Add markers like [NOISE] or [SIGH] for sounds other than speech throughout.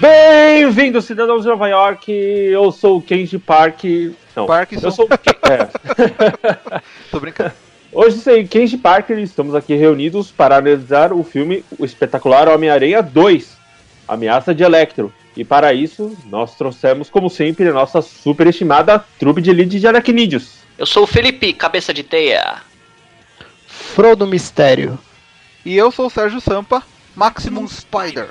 Bem-vindos, cidadãos de Nova York. Eu sou o Kenji Park. Não, Parkinson. eu sou o Ken- é. [LAUGHS] Tô brincando. Hoje sei Kenji Parker estamos aqui reunidos para analisar o filme O Espetacular Homem-Aranha 2, Ameaça de Electro. E para isso, nós trouxemos, como sempre, a nossa superestimada trupe de elite de aracnídeos. Eu sou o Felipe, cabeça de teia. Frodo Mistério. E eu sou o Sérgio Sampa, Maximum Spider.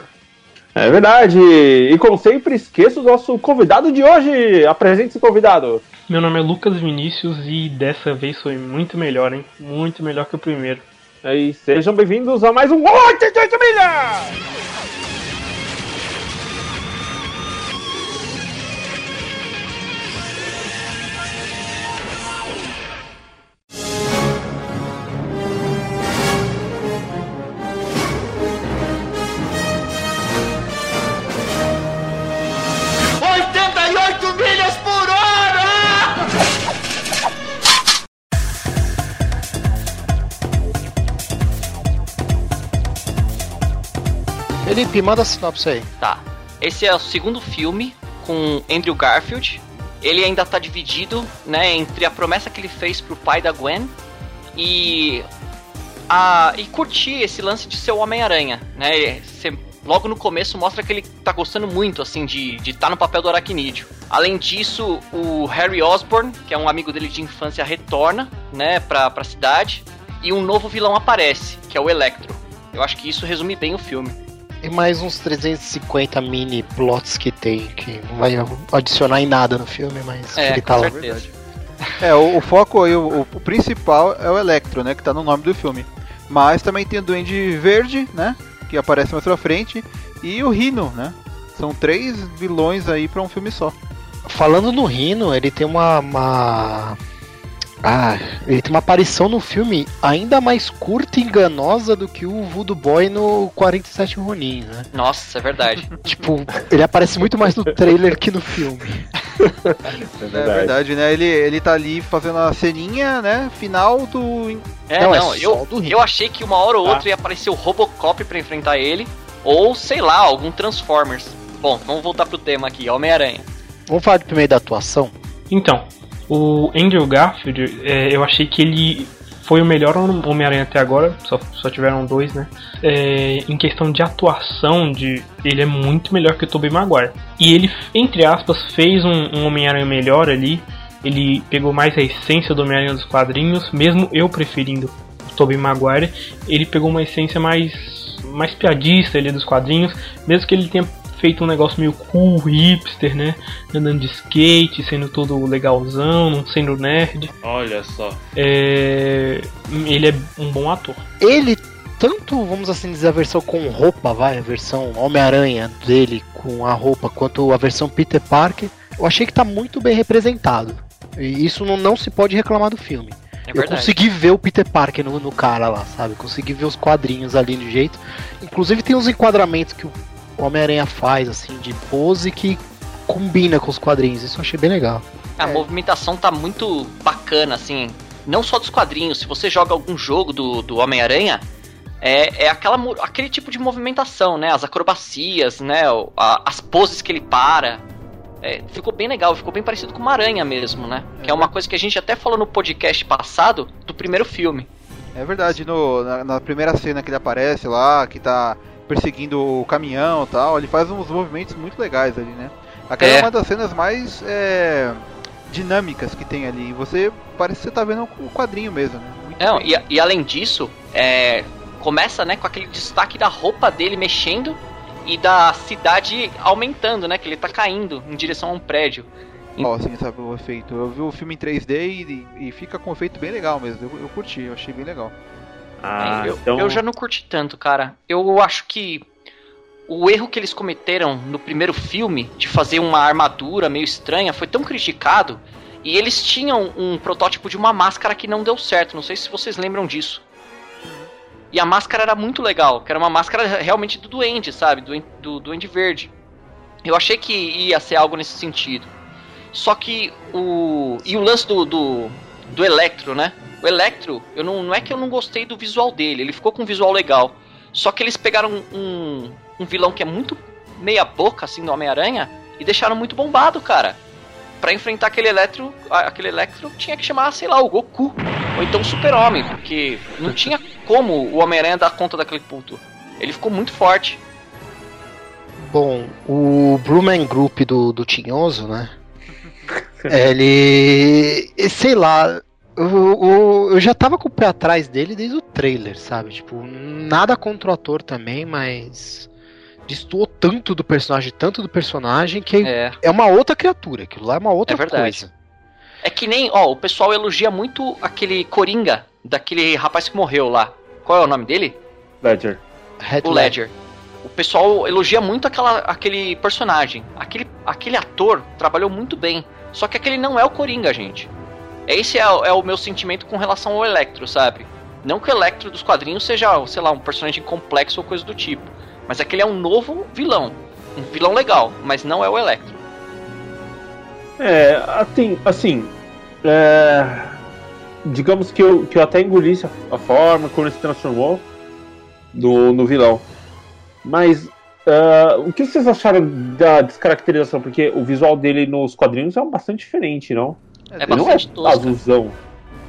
É verdade. E como sempre, esqueça o nosso convidado de hoje. Apresente-se, convidado. Meu nome é Lucas Vinícius e dessa vez foi muito melhor, hein? Muito melhor que o primeiro. E sejam bem-vindos a mais um 88 milhas! Felipe, manda a sinopse aí. Tá. Esse é o segundo filme com Andrew Garfield. Ele ainda tá dividido, né, entre a promessa que ele fez pro pai da Gwen e a e curtir esse lance de ser o Homem-Aranha, né? Logo no começo mostra que ele tá gostando muito assim de de estar no papel do aracnídeo. Além disso, o Harry Osborn, que é um amigo dele de infância, retorna, né, pra, pra cidade e um novo vilão aparece, que é o Electro. Eu acho que isso resume bem o filme. E mais uns 350 mini plots que tem, que não vai adicionar em nada no filme, mas É, ele com tá lá. certeza. É, o, o foco aí, o, o principal é o Electro, né? Que tá no nome do filme. Mas também tem o Duende Verde, né? Que aparece mais pra frente. E o Rhino, né? São três vilões aí pra um filme só. Falando no Rino, ele tem uma, uma. Ah, ele tem uma aparição no filme ainda mais curta e enganosa do que o Voodoo Boy no 47 Ronin, né? Nossa, é verdade. [LAUGHS] Tipo, ele aparece muito mais no trailer que no filme. É É verdade, né? Ele, ele tá ali fazendo a ceninha, né? Final do. É, Não, não, é eu, eu achei que uma hora ou Tá. outra ia aparecer o Robocop pra enfrentar ele, ou sei lá, algum Transformers. Bom, vamos voltar pro tema aqui, Homem-Aranha. Vamos falar primeiro da atuação? Então, o Andrew Garfield, é, eu achei que ele foi o melhor Homem-Aranha até agora, só, só tiveram dois, né? É, em questão de atuação, de, ele é muito melhor que o Tobey Maguire. E ele, entre aspas, fez um, um Homem-Aranha melhor ali. Ele pegou mais a essência do Homem-Aranha dos quadrinhos, mesmo eu preferindo o Tobey Maguire. Ele pegou uma essência mais, mais piadista ali dos quadrinhos, mesmo que ele tenha feito um negócio meio cool, hipster, né? Andando de skate, sendo todo legalzão, não sendo nerd. Olha só. É, Ele é um bom ator. ele, tanto, vamos assim dizer, a versão com roupa, vai, a versão Homem-Aranha dele com a roupa, quanto a versão Peter Parker, eu achei que tá muito bem representado. E isso não, não se pode reclamar do filme. É eu verdade. consegui ver o Peter Parker no, no cara lá, sabe? Consegui ver os quadrinhos ali do jeito. Inclusive tem uns enquadramentos que o Homem-Aranha faz, assim, de pose que combina com os quadrinhos. Isso eu achei bem legal. A movimentação tá muito bacana, assim. Não só dos quadrinhos, se você joga algum jogo do, do Homem-Aranha, é, é aquela, aquele tipo de movimentação, né? As acrobacias, né? o- a- as poses que ele para. É, ficou bem legal, ficou bem parecido com uma aranha mesmo, né? Que é uma coisa que a gente até falou no podcast passado do primeiro filme. É verdade, no, na, na primeira cena que ele aparece lá, que tá perseguindo o caminhão e tal, ele faz uns movimentos muito legais ali, né? Aquela é, É. uma das cenas mais é, dinâmicas que tem ali. Você parece que você tá vendo o quadrinho mesmo, né? Muito Não, e, e além disso, é, começa né, com aquele destaque da roupa dele mexendo e da cidade aumentando, né? Que ele tá caindo em direção a um prédio. Ó, assim, sabe, o efeito. Eu vi o filme em 3D e, e fica com um efeito bem legal mesmo. Eu, eu curti, eu achei bem legal. Ah, eu, então. eu já não curti tanto, cara. Eu acho que o erro que eles cometeram no primeiro filme de fazer uma armadura meio estranha foi tão criticado. E eles tinham um protótipo de uma máscara que não deu certo. Não sei se vocês lembram disso. E a máscara era muito legal, que era uma máscara realmente do Duende, sabe? Do, do Duende Verde. Eu achei que ia ser algo nesse sentido. Só que o. E o lance do, do, do Electro, né? O Electro, eu não, não é que eu não gostei do visual dele, ele ficou com um visual legal. Só que eles pegaram um, um vilão que é muito meia boca assim do Homem-Aranha e deixaram muito bombado, cara. Pra enfrentar aquele Electro, aquele Electro tinha que chamar, sei lá, o Goku. Ou então o Super-Homem, porque não tinha como o Homem-Aranha dar conta daquele puto. Ele ficou muito forte. Bom, o Bruman Group do, do Tinhoso, né? [LAUGHS] ele. Sei lá. Eu, eu, eu, já tava com o pé atrás dele desde o trailer, sabe? Tipo, nada contra o ator também, mas. Destoou tanto do personagem, tanto do personagem, que é, é uma outra criatura. Aquilo lá é uma outra é verdade. coisa. É que nem, ó, o pessoal elogia muito aquele Coringa, daquele rapaz que morreu lá. Qual é o nome dele? Ledger. o Ledger. O pessoal elogia muito aquela, aquele personagem. Aquele, aquele ator trabalhou muito bem. Só que aquele não é o Coringa, gente. Esse é, é o meu sentimento com relação ao Electro, sabe? Não que o Electro dos quadrinhos seja, sei lá, um personagem complexo ou coisa do tipo. Mas aquele é um novo vilão. Um vilão legal, mas não é o Electro. É, assim, assim é, digamos que eu, que eu até engolisse a, a forma como ele se transformou no, no vilão. Mas uh, o que vocês acharam da descaracterização? Porque o visual dele nos quadrinhos é bastante diferente, não? É, é bastante não é azulzão.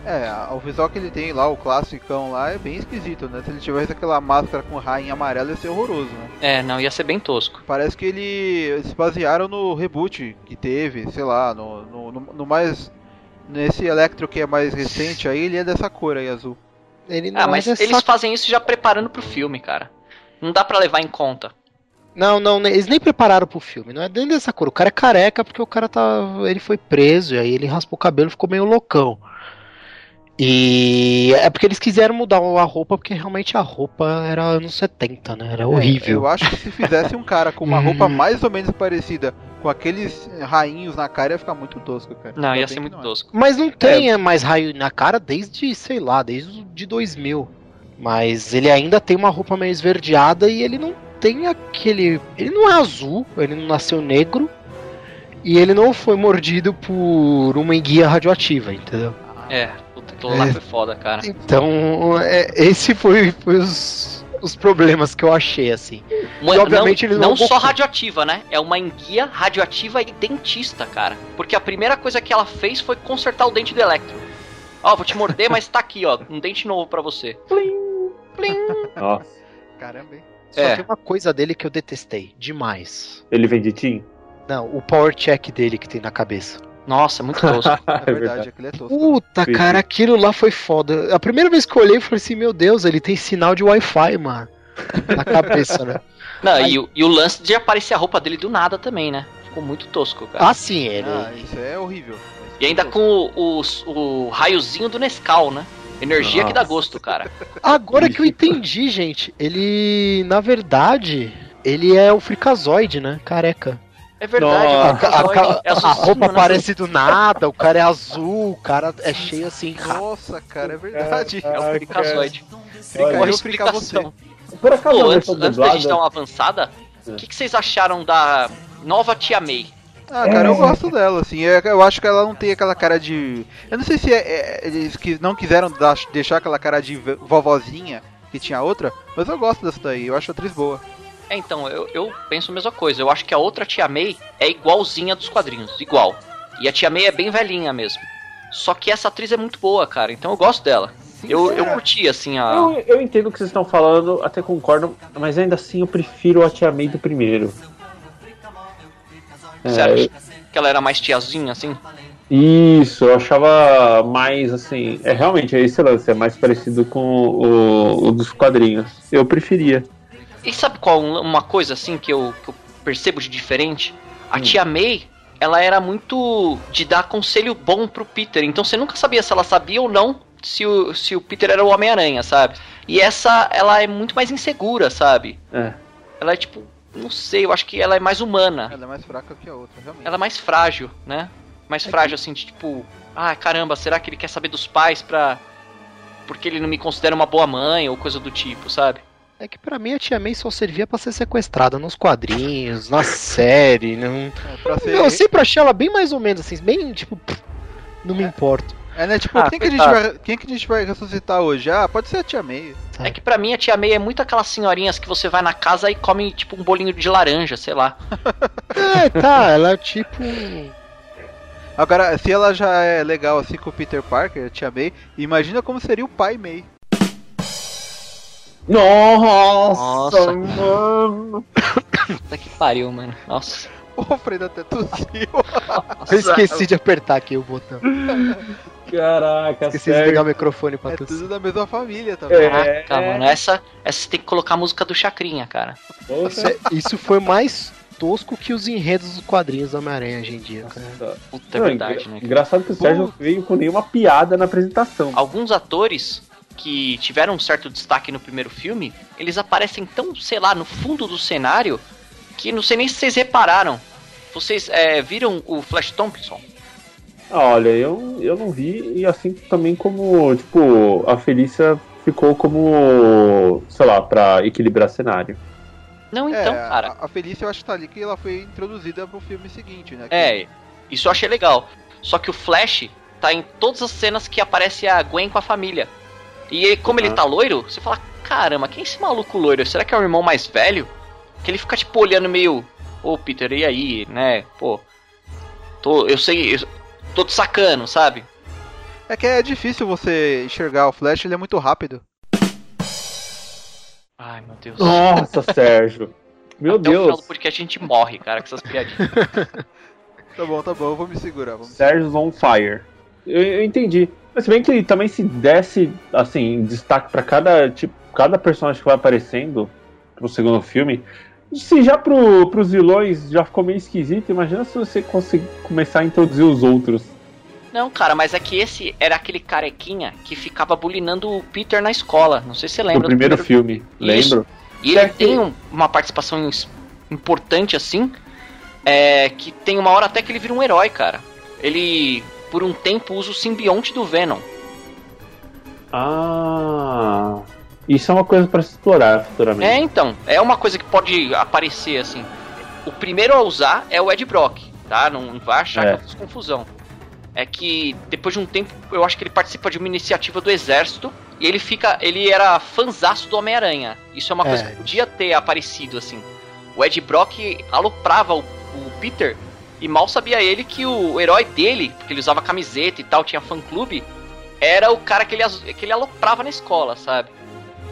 É, o visual que ele tem lá, o classicão lá, é bem esquisito, né? Se ele tivesse aquela máscara com rainha amarela, ia ser horroroso, né? É, não, ia ser bem tosco. Parece que ele eles se basearam no reboot que teve, sei lá, no, no, no, no mais. Nesse Electro que é mais recente aí, ele é dessa cor aí, azul. Ele ah, mas é eles só... fazem isso já preparando pro filme, cara. Não dá para levar em conta. Não, não, eles nem prepararam pro filme, não é dentro dessa cor. O cara é careca porque o cara tá. Ele foi preso, e aí ele raspou o cabelo e ficou meio loucão. E é porque eles quiseram mudar a roupa, porque realmente a roupa era anos 70, né? Era horrível. É, eu acho que se fizesse um cara com uma roupa mais ou menos parecida com aqueles rainhos na cara, ia ficar muito tosco, cara. Não, ia ser muito não é. tosco. Mas não tem é. mais raio na cara desde, sei lá, desde de 2000. Mas ele ainda tem uma roupa meio esverdeada e ele não tem aquele. Ele não é azul, ele não nasceu negro. E ele não foi mordido por uma enguia radioativa, entendeu? É, Aquilo lá é, foi foda, cara. Então, é, esse foi, foi os, os problemas que eu achei, assim. Uma, e, obviamente não, ele não, não só radioativa, né? É uma enguia radioativa e dentista, cara. Porque a primeira coisa que ela fez foi consertar o dente do Electro. Ó, vou te morder, [LAUGHS] mas tá aqui, ó. Um dente novo para você. Plim, plim. Nossa. Caramba, hein? Só é. tem uma coisa dele que eu detestei demais. Ele vem de Tim? Não, o power check dele que tem na cabeça. Nossa, muito tosco. [LAUGHS] é verdade, aquele é tosco. Puta, cara, aquilo lá foi foda. A primeira vez que eu olhei, eu falei assim, meu Deus, ele tem sinal de Wi-Fi, mano. Na cabeça, né? [LAUGHS] Não, Aí... e, o, e o lance de aparecer a roupa dele do nada também, né? Ficou muito tosco, cara. Ah, sim, ele. Ah, isso é horrível. E ainda com o, o, o, raiozinho do Nescau, né? Energia Nossa. que dá gosto, cara. Agora que eu entendi, gente, ele, na verdade, ele é o Frikazoid, né? Careca. É verdade, a, a, é a, roupa né? aparece do nada, o cara é azul, o cara é cheio assim. Nossa, cara, é verdade. É, é o Fricazoide. Frica, explicação. Por acaso, Pô, antes, antes da gente dar uma avançada, o que, que, vocês acharam da nova Tia May? Ah, cara, eu gosto dela, assim. Eu, eu acho que ela não tem aquela cara de. Eu não sei se é, é, eles que não quiseram dar, deixar aquela cara de vovozinha que tinha outra, mas eu gosto dessa daí. Eu acho a atriz boa. É, então, eu, eu penso a mesma coisa. Eu acho que a outra Tia May é igualzinha dos quadrinhos, igual. E a Tia May é bem velhinha mesmo. Só que essa atriz é muito boa, cara, então eu gosto dela. eu, eu curti, assim, a. Eu, eu entendo o que vocês estão falando, até concordo, mas ainda assim eu prefiro a Tia May do primeiro. Sério? É, que ela era mais tiazinha, assim? Isso, eu achava mais assim. É realmente é esse lance, é mais parecido com o, o dos quadrinhos. Eu preferia. E sabe qual uma coisa assim que eu, que eu percebo de diferente? A hum. tia May, ela era muito de dar conselho bom pro Peter. Então você nunca sabia se ela sabia ou não se o, se o Peter era o Homem-Aranha, sabe? E essa, ela é muito mais insegura, sabe? É. Ela é tipo, não sei, eu acho que ela é mais humana. Ela é mais fraca que a outra, realmente. Ela é mais frágil, né? Mais é frágil, que... assim, de tipo, ah, caramba, será que ele quer saber dos pais pra. Porque ele não me considera uma boa mãe ou coisa do tipo, sabe? É que para mim a Tia May só servia para ser sequestrada nos quadrinhos, na série. Não... É, ser... Eu sempre achei ela bem mais ou menos assim, bem tipo. Pff, não me é. importo. É, né? Tipo, Ah, quem, que a gente coitado. vai, quem que a gente vai ressuscitar hoje? Ah, pode ser a Tia May. É que pra mim a tia May é muito aquelas senhorinhas que você vai na casa e come tipo um bolinho de laranja, sei lá. [LAUGHS] É, tá, ela é tipo. Agora, se ela já é legal assim com o Peter Parker, a Tia May, imagina como seria o pai May. Nossa, Nossa. mano. Puta que pariu, mano. Nossa. [LAUGHS] O Alfredo até tossiu. Eu esqueci de apertar aqui o botão. [LAUGHS] Caraca, Esqueci de sério. pegar o microfone pra É tossir. tudo da mesma família também. É. Caraca, mano. Essa, essa você tem que colocar a música do Chacrinha, cara. Poxa. Isso foi mais tosco que os enredos dos quadrinhos do Homem-Aranha hoje em dia, cara. Puta, é Não, verdade, engra- né? cara? Engraçado que o Sérgio veio com nenhuma piada na apresentação. Alguns atores que tiveram um certo destaque no primeiro filme, eles aparecem tão, sei lá, no fundo do cenário, que não sei nem se vocês repararam. Vocês é, viram o Flash Thompson? Olha, eu, eu não vi, e assim também como, tipo, a Felícia ficou como, sei lá, pra equilibrar cenário. Não, então, é, cara. a- Felícia eu acho que tá ali que ela foi introduzida pro filme seguinte, né? Que- É, isso eu achei legal. Só que o Flash tá em todas as cenas que aparece a Gwen com a família. E ele- como ele Aham. tá loiro, você fala, caramba, quem é esse maluco loiro? Será que é o irmão mais velho? Que ele fica tipo olhando meio, ô Peter, e aí, né? Pô, tô, eu sei, eu tô te sacando, sabe? É que é difícil você enxergar o Flash, ele é muito rápido. Ai, meu Deus. Nossa, [LAUGHS] Sérgio. Meu Até final Deus. do podcast a gente morre, cara, com essas piadinhas. [LAUGHS] Tá bom, tá bom, eu vou me segurar. Vamos... Sérgio's on fire. Eu, eu entendi. Mas se bem que também se desse, assim, destaque pra cada, tipo, cada personagem que vai aparecendo pro segundo filme, se já pro, pros vilões já ficou meio esquisito, imagina se você conseguir começar a introduzir os outros. Não, cara, mas é que esse era aquele carequinha que ficava bulinando o Peter na escola. Não sei se você lembra. no do primeiro filme, Isso. lembro? E ele Certo. tem um- uma participação importante assim, é, que tem uma hora até que ele vira um herói, cara. Ele, por um tempo, usa o simbionte do Venom. Ah, isso é uma coisa pra se explorar futuramente. É, então, é uma coisa que pode aparecer assim. O primeiro a usar é o Ed Brock, tá? Não, não vai achar É. que eu fiz confusão. É que depois de um tempo, eu acho que ele participa de uma iniciativa do exército e ele fica, ele era fanzaço do Homem-Aranha. Isso é uma É. coisa que podia ter aparecido assim. O Ed Brock aloprava o, o Peter e mal sabia ele que o herói dele, porque ele usava camiseta e tal, tinha fã clube, era o cara que ele, que ele aloprava na escola, sabe?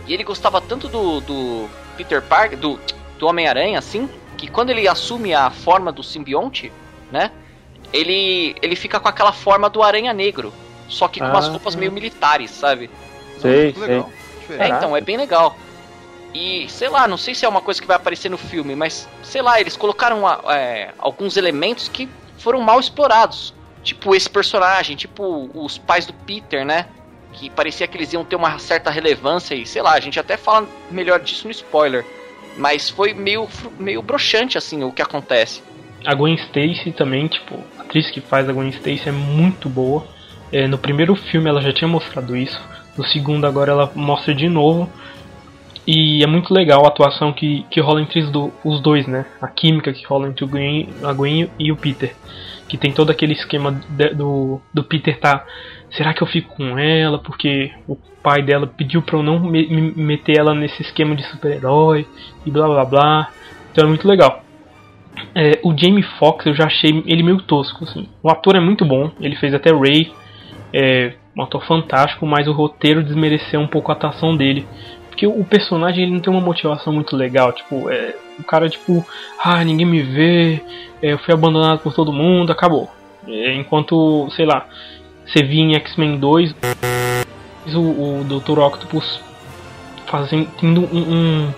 E ele gostava tanto do, do Peter Parker, do, do Homem-Aranha, assim, que quando ele assume a forma do simbionte, né? Ele, ele fica com aquela forma do Aranha Negro, só que com umas Ah. roupas meio militares, sabe? Sei, Muito legal. É, Diferente. então, é bem legal. E, sei lá, não sei se é uma coisa que vai aparecer no filme, mas, sei lá, eles colocaram é, alguns elementos que foram mal explorados. Tipo esse personagem, tipo os pais do Peter, né? Que parecia que eles iam ter uma certa relevância e, sei lá, a gente até fala melhor disso no spoiler. Mas foi meio, meio broxante, assim, o que acontece. A Gwen Stacy também, tipo, a atriz que faz a Gwen Stacy é muito boa. É, no primeiro filme ela já tinha mostrado isso. No segundo agora ela mostra de novo. E é muito legal a atuação que, que rola entre os dois, né? A química que rola entre o Gwen, a Gwen e o Peter. Que tem todo aquele esquema de- do, do Peter tá. Será que eu fico com ela? Porque o pai dela pediu pra eu não me, me- meter ela nesse esquema de super-herói e blá blá blá. Então é muito legal. É, o Jamie Foxx eu já achei ele meio tosco, assim. O ator é muito bom, ele fez até Ray, é um ator fantástico, mas o roteiro desmereceu um pouco a atuação dele. Porque o personagem ele não tem uma motivação muito legal, tipo, é, o cara tipo, ah, ninguém me vê, é, eu fui abandonado por todo mundo, acabou. É, enquanto, sei lá, você via em X-Men 2 o, o Dr. Octopus fazendo, tendo um- um,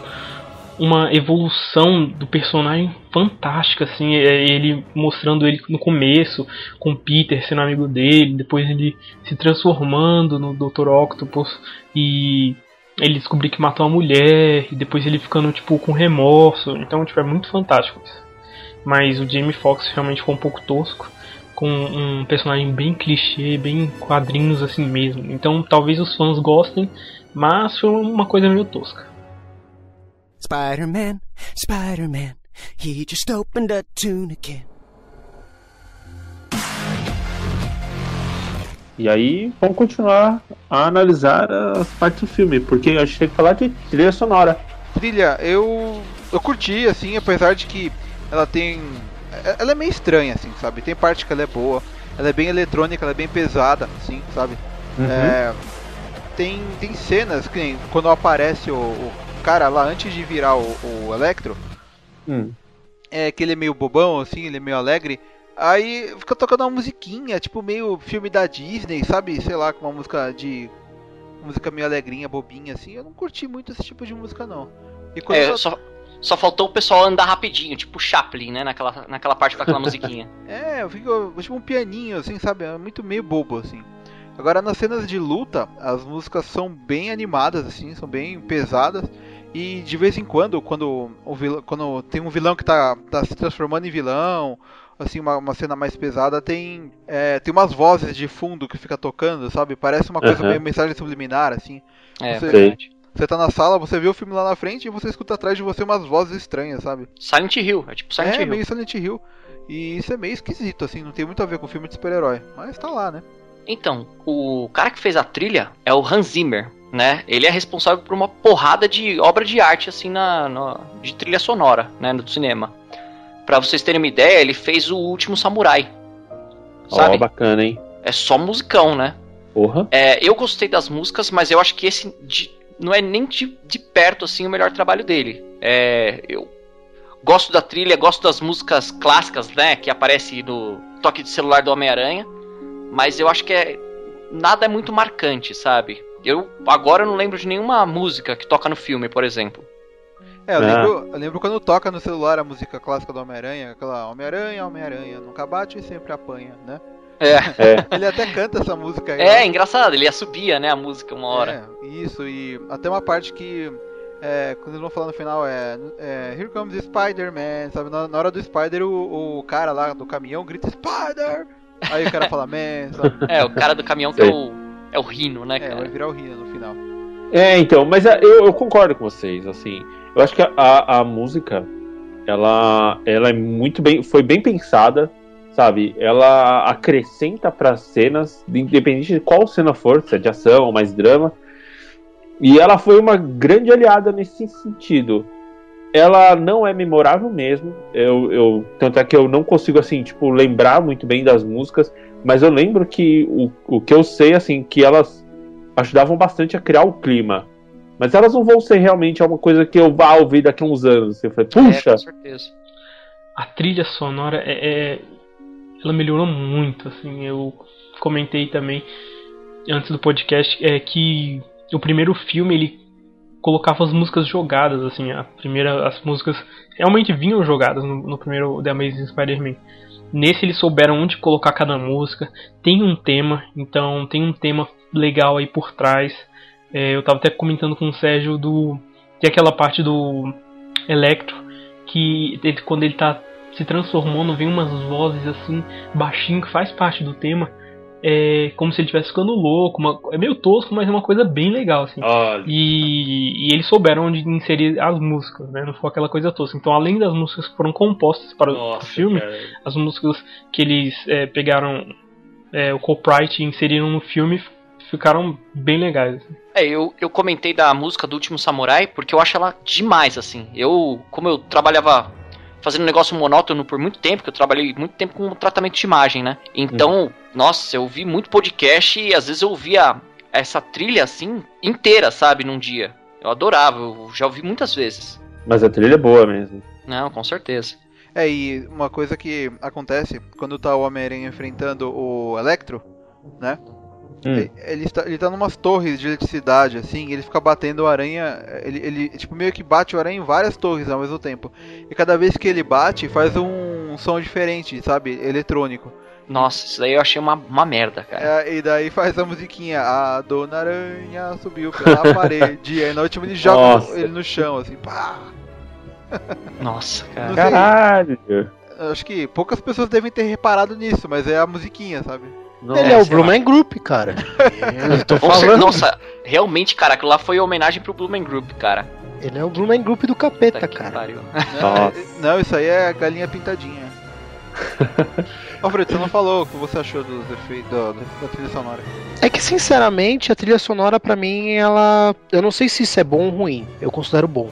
uma evolução do personagem fantástica, assim, é, ele mostrando ele no começo, com Peter sendo amigo dele, depois ele se transformando no Dr. Octopus e ele descobrir que matou uma mulher, e depois ele ficando, tipo, com remorso, então, tipo, é muito fantástico isso. Mas o Jamie Foxx realmente ficou um pouco tosco, com um personagem bem clichê, bem quadrinhos assim mesmo, então talvez os fãs gostem, mas foi uma coisa meio tosca. Spider-Man, Spider-Man, he just opened a tuna can. E aí vamos continuar a analisar as partes do filme, porque a gente tem que falar de trilha sonora. Trilha, eu eu curti assim, apesar de que ela tem ela é meio estranha assim, sabe? Tem parte que ela é boa, ela é bem eletrônica, ela é bem pesada, assim, sabe? Uhum. É, tem tem cenas que nem quando aparece o, o cara lá antes de virar o, o Electro, Hum. é que ele é meio bobão, assim, ele é meio alegre. Aí fica tocando uma musiquinha, tipo meio filme da Disney, sabe? Sei lá, com uma música de. música meio alegrinha, bobinha, assim. Eu não curti muito esse tipo de música, não. E quando É, eu- só, só faltou o pessoal andar rapidinho, tipo Chaplin, né? Naquela, naquela parte com aquela [LAUGHS] musiquinha. É, eu fico tipo um pianinho, assim, sabe? É muito meio bobo, assim. Agora, nas cenas de luta, as músicas são bem animadas, assim, são bem pesadas. E de vez em quando, quando, o vilão, quando tem um vilão que tá, tá se transformando em vilão, assim, uma, uma cena mais pesada, tem, é, tem umas vozes de fundo que fica tocando, sabe? Parece uma coisa meio mensagem subliminar, assim. É, Você-. Você tá na sala, você vê o filme lá na frente e você escuta atrás de você umas vozes estranhas, sabe? Silent Hill, é tipo Silent é, Hill. meio Silent Hill. E isso é meio esquisito, assim, não tem muito a ver com filme de super-herói. Mas tá lá, né? Então, o cara que fez a trilha é o Hans Zimmer, né? Ele é responsável por uma porrada de obra de arte, assim, na, na- de trilha sonora, né, no cinema. Pra vocês terem uma ideia, ele fez o Último Samurai, Ó, sabe? bacana, hein? é só musicão, né? Porra. É, eu gostei das músicas, mas eu acho que esse de- não é nem de, de perto, assim, o melhor trabalho dele. É, eu gosto da trilha, gosto das músicas clássicas, né, que aparece no toque de celular do Homem-Aranha, mas eu acho que é nada é muito marcante, sabe? Eu agora não lembro de nenhuma música que toca no filme, por exemplo. É, eu, Ah. lembro, eu lembro quando toca no celular a música clássica do Homem-Aranha, aquela Homem-Aranha, Homem-Aranha, nunca bate e sempre apanha, né? É, É. Ele até canta essa música aí. é né? engraçado, ele subia, né, a música uma hora. É, isso, e até uma parte que. É, quando eles vão falar no final é, é Here comes Spider-Man, sabe? Na, na hora do Spider, o, o cara lá do caminhão grita Spider! Aí o cara fala Man, sabe? [LAUGHS] É, o cara do caminhão que é o, é o Rino, né, É, vai cara? virar o Rina no final. É, então, mas é, eu, eu concordo com vocês, assim. Eu acho que a, a, a música, ela, ela é muito bem, foi bem pensada, sabe? Ela acrescenta para cenas, independente de qual cena for, se é de ação ou mais drama. E ela foi uma grande aliada nesse sentido. Ela não é memorável mesmo. Eu, eu, tanto é que eu não consigo, assim, tipo, lembrar muito bem das músicas. Mas eu lembro que o, o que eu sei, assim, que elas ajudavam bastante a criar o clima. Mas elas não vão ser realmente uma coisa que eu vá ouvir daqui a uns anos. Você fala, É, puxa, com certeza. a trilha sonora é, é- ela melhorou muito assim eu comentei também antes do podcast é que o primeiro filme ele colocava as músicas jogadas assim a primeira as músicas realmente vinham jogadas no, no primeiro The Amazing Spider-Man. Nesse eles souberam onde colocar cada música tem um tema então tem um tema legal aí por trás. É, eu tava até comentando com o Sérgio do tem aquela parte do Electro que ele- quando ele tá se transformando, vem umas vozes assim, baixinho, que faz parte do tema. É como se ele estivesse ficando louco. uma- é meio tosco, mas é uma coisa bem legal, assim. olha, E, e eles souberam onde inserir as músicas, né? Não foi aquela coisa tosca. Então, além das músicas que foram compostas para o nossa, filme, cara. as músicas que eles é, pegaram é, o copyright e inseriram no filme ficaram bem legais. assim. É, eu, eu comentei da música do Último Samurai porque eu acho ela demais, assim. Eu, como eu trabalhava fazendo um negócio monótono por muito tempo, que eu trabalhei muito tempo com tratamento de imagem, né? Então, nossa, eu ouvi muito podcast e às vezes eu ouvia essa trilha, assim, inteira, sabe, num dia. Eu adorava, eu já ouvi muitas vezes. Mas a trilha é boa mesmo. Não, com certeza. É, e uma coisa que acontece quando tá o Homem-Aranha enfrentando o Electro, né? Hum. Ele está, ele tá numas torres de eletricidade, assim, e ele fica batendo o aranha. Ele, ele, tipo, meio que bate o aranha em várias torres ao mesmo tempo. E cada vez que ele bate, faz um som diferente, sabe? Eletrônico. Nossa, isso daí eu achei uma, uma merda, cara. É, e daí faz a musiquinha. A dona aranha subiu pela parede. Aí na última ele joga Nossa. ele no chão, assim, pá. Nossa, Não cara. Caralho. Acho que poucas pessoas devem ter reparado nisso, mas é a musiquinha, sabe? Nossa. Ele é o sei lá. Blumen Group, cara. Eu tô falando. Nossa, realmente, cara, aquilo lá foi homenagem pro Blumen Group, cara. Ele é o Blumen Group do capeta, que cara. pariu. Não, Nossa. [LAUGHS] não, isso aí é galinha pintadinha. [LAUGHS] Alfredo, você não falou o que você achou dos efeitos da, da trilha sonora. É que, sinceramente, a trilha sonora, pra mim, ela. Eu não sei se isso é bom ou ruim. Eu considero bom.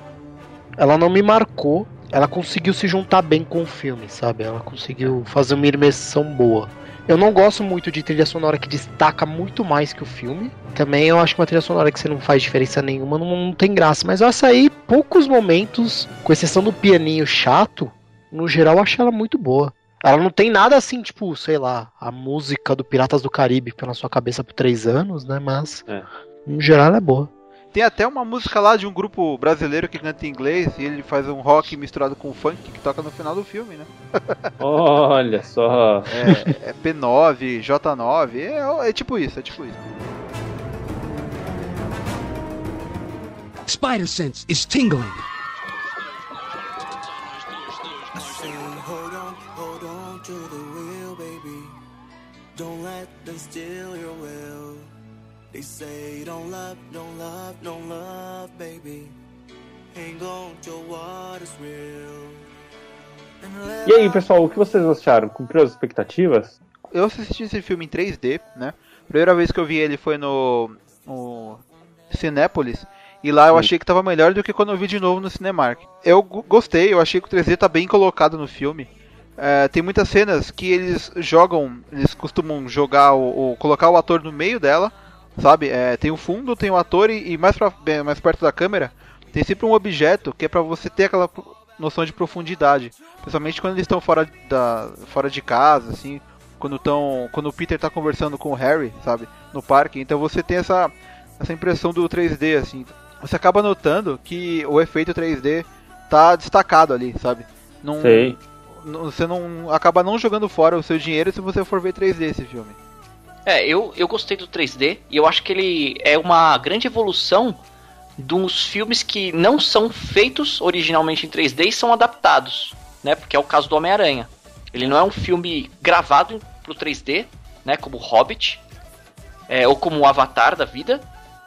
Ela não me marcou. Ela conseguiu se juntar bem com o filme, sabe? Ela conseguiu fazer uma imersão boa. Eu não gosto muito de trilha sonora que destaca muito mais que o filme. Também eu acho que uma trilha sonora que você não faz diferença nenhuma não, não tem graça. Mas essa aí, poucos momentos, com exceção do pianinho chato, no geral eu acho ela muito boa. Ela não tem nada assim, tipo, sei lá, a música do Piratas do Caribe pela sua cabeça por três anos, né? Mas, É. no geral, ela é boa. Tem até uma música lá de um grupo brasileiro que canta em inglês e ele faz um rock misturado com funk que toca no final do filme, né? [LAUGHS] Olha só. É, é P9, J9, é, é tipo isso, é tipo isso. Spider sense is tingling. Don't let them steal your will. They say, don't love, don't love, don't love, baby. Hang on to what is real. E aí, pessoal, o que vocês acharam? Cumpriu as expectativas? Eu assisti esse filme em 3D, né? Primeira vez que eu vi ele foi no, no Cinépolis. E lá eu achei que tava melhor do que quando eu vi de novo no Cinemark. Eu go- gostei, eu achei que o 3D tá bem colocado no filme. É, tem muitas cenas que eles jogam, eles costumam jogar o, o- colocar o ator no meio dela, sabe? É, tem o fundo, tem o ator e, e mais, pra, mais perto da câmera tem sempre um objeto que é pra você ter aquela noção de profundidade, principalmente quando eles estão fora da fora de casa, assim, quando tão, quando o Peter tá conversando com o Harry, sabe, no parque. Então você tem essa essa impressão do 3D assim. Você acaba notando que o efeito 3D tá destacado ali, sabe? Não, Sei. você não acaba não jogando fora o seu dinheiro se você for ver 3D esse filme. É, eu, eu gostei do 3D e eu acho que ele é uma grande evolução dos filmes que não são feitos originalmente em 3D e são adaptados, né? Porque é o caso do Homem-Aranha. Ele não é um filme gravado pro 3D, né? Como Hobbit, é, ou como o Avatar da vida.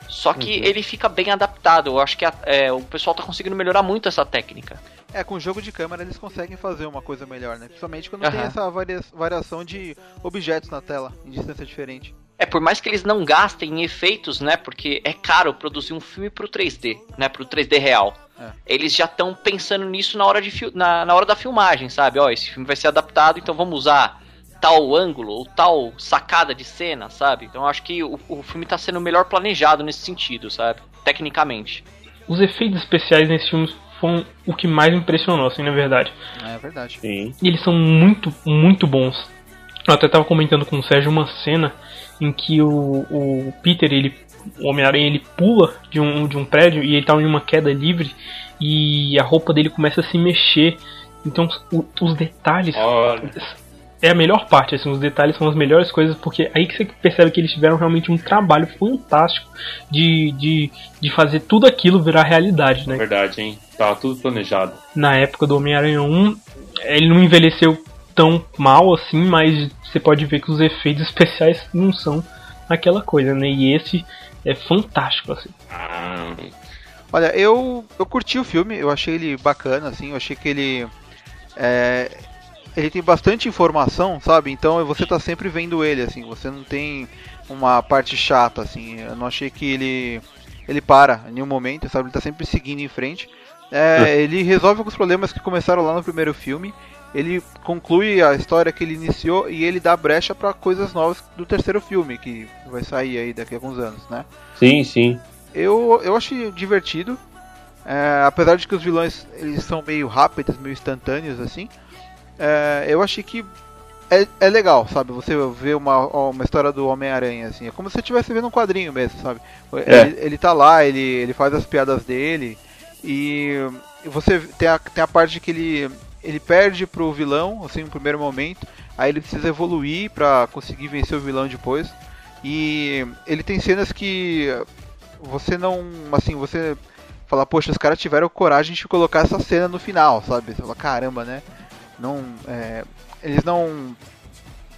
Só que Uhum. ele fica bem adaptado. Eu acho que a- é, o pessoal tá conseguindo melhorar muito essa técnica. É, com o jogo de câmera eles conseguem fazer uma coisa melhor, né? Principalmente quando tem essa varia- variação de objetos na tela, em distância diferente. É, por mais que eles não gastem em efeitos, né? Porque é caro produzir um filme pro 3D, né? Pro 3D real. É. Eles já estão pensando nisso na hora, de na, na hora da filmagem, sabe? Ó, esse filme vai ser adaptado, então vamos usar tal ângulo ou tal sacada de cena, sabe? Então eu acho que o, o filme tá sendo melhor planejado nesse sentido, sabe? Tecnicamente. Os efeitos especiais nesse filme foram o que mais impressionou, assim, na verdade. É verdade. Sim. E eles são muito, muito bons. Eu até tava comentando com o Sérgio uma cena em que o, o Peter, ele, o Homem-Aranha, ele pula de um, de um prédio e ele tá em uma queda livre e a roupa dele começa a se mexer. Então o- os detalhes Olha. É a melhor parte, assim, os detalhes são as melhores coisas, porque aí que você percebe que eles tiveram realmente um trabalho fantástico de, de, de fazer tudo aquilo virar realidade, né? Verdade, hein? Tava tudo planejado. na época do Homem-Aranha 1, ele não envelheceu tão mal assim, mas você pode ver que os efeitos [LAUGHS] especiais não são aquela coisa, né? E esse é fantástico, assim. Ah, Olha, eu, eu curti o filme, eu achei ele bacana, assim, eu achei que ele. é, ele tem bastante informação, sabe? Então você tá sempre vendo ele, assim, você não tem uma parte chata, assim. Eu não achei que ele. ele para em nenhum momento, sabe? Ele tá sempre seguindo em frente. É, ele resolve alguns problemas que começaram lá no primeiro filme. Ele conclui a história que ele iniciou e ele dá brecha para coisas novas do terceiro filme, que vai sair aí daqui a alguns anos, né? Sim, sim. Eu, eu achei divertido. É, apesar de que os vilões eles são meio rápidos, meio instantâneos assim. É, eu achei que é, é legal, sabe? Você vê uma, uma história do Homem-Aranha, assim. É como se você estivesse vendo um quadrinho mesmo, sabe? É. Ele, ele tá lá, ele, ele faz as piadas dele. E você tem a, tem a parte que ele, ele perde pro vilão, assim, no primeiro momento. Aí ele precisa evoluir pra conseguir vencer o vilão depois. E ele tem cenas que você não. Assim, você fala, poxa, os caras tiveram coragem de colocar essa cena no final, sabe? Você fala, caramba, né? Não. é, eles não.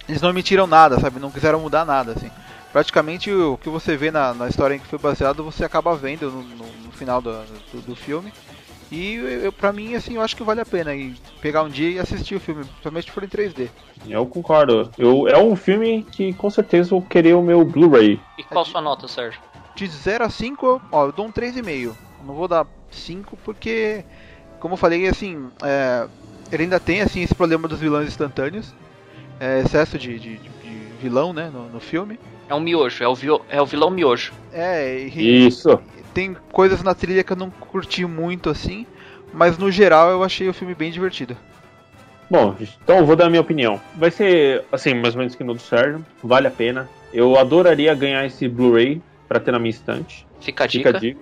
Eles não mentiram nada, sabe? Não quiseram mudar nada, assim. Praticamente o que você vê na, na história em que foi baseado, você acaba vendo no, no- no final do, do, do filme. E eu, pra mim, assim, eu acho que vale a pena ir pegar um dia e assistir o filme, principalmente se for em 3D. Eu concordo. Eu, é um filme que com certeza eu vou querer o meu Blu-ray. E qual sua nota, Sérgio? De 0 a 5, eu- ó, eu dou um 3,5. Eu Não vou dar 5 porque, como eu falei, assim, é, ele ainda tem assim esse problema dos vilões instantâneos. É, excesso de, de- de vilão, né, no, no filme. É um miojo, é o, vil- é o vilão miojo. É, e, Isso. tem coisas na trilha que eu não curti muito assim, mas no geral eu achei o filme bem divertido. Bom, então eu vou dar a minha opinião. Vai ser, assim, mais ou menos que no do Sérgio. Vale a pena. Eu adoraria ganhar esse Blu-ray pra ter na minha estante. Fica a Fica a dica.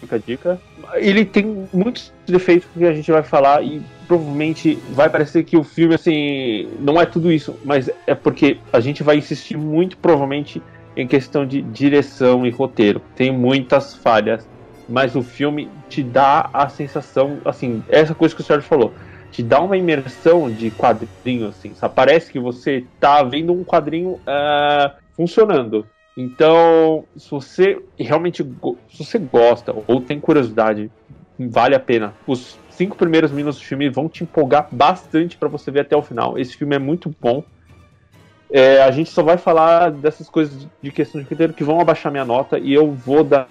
Fica a dica. Ele tem muitos defeitos que a gente vai falar e provavelmente vai parecer que o filme, assim, não é tudo isso, mas é porque a gente vai insistir muito, provavelmente, em questão de direção e roteiro. Tem muitas falhas, mas o filme te dá a sensação, assim, essa coisa que o Sérgio falou, te dá uma imersão de quadrinho, assim, sabe? Parece que você tá vendo um quadrinho ah, funcionando. Então, se você realmente se você gosta ou tem curiosidade, vale a pena. Os cinco primeiros minutos do filme vão te empolgar bastante pra você ver até o final. Esse filme é muito bom. É, a gente só vai falar dessas coisas de questão de roteiro que vão abaixar minha nota e eu vou dar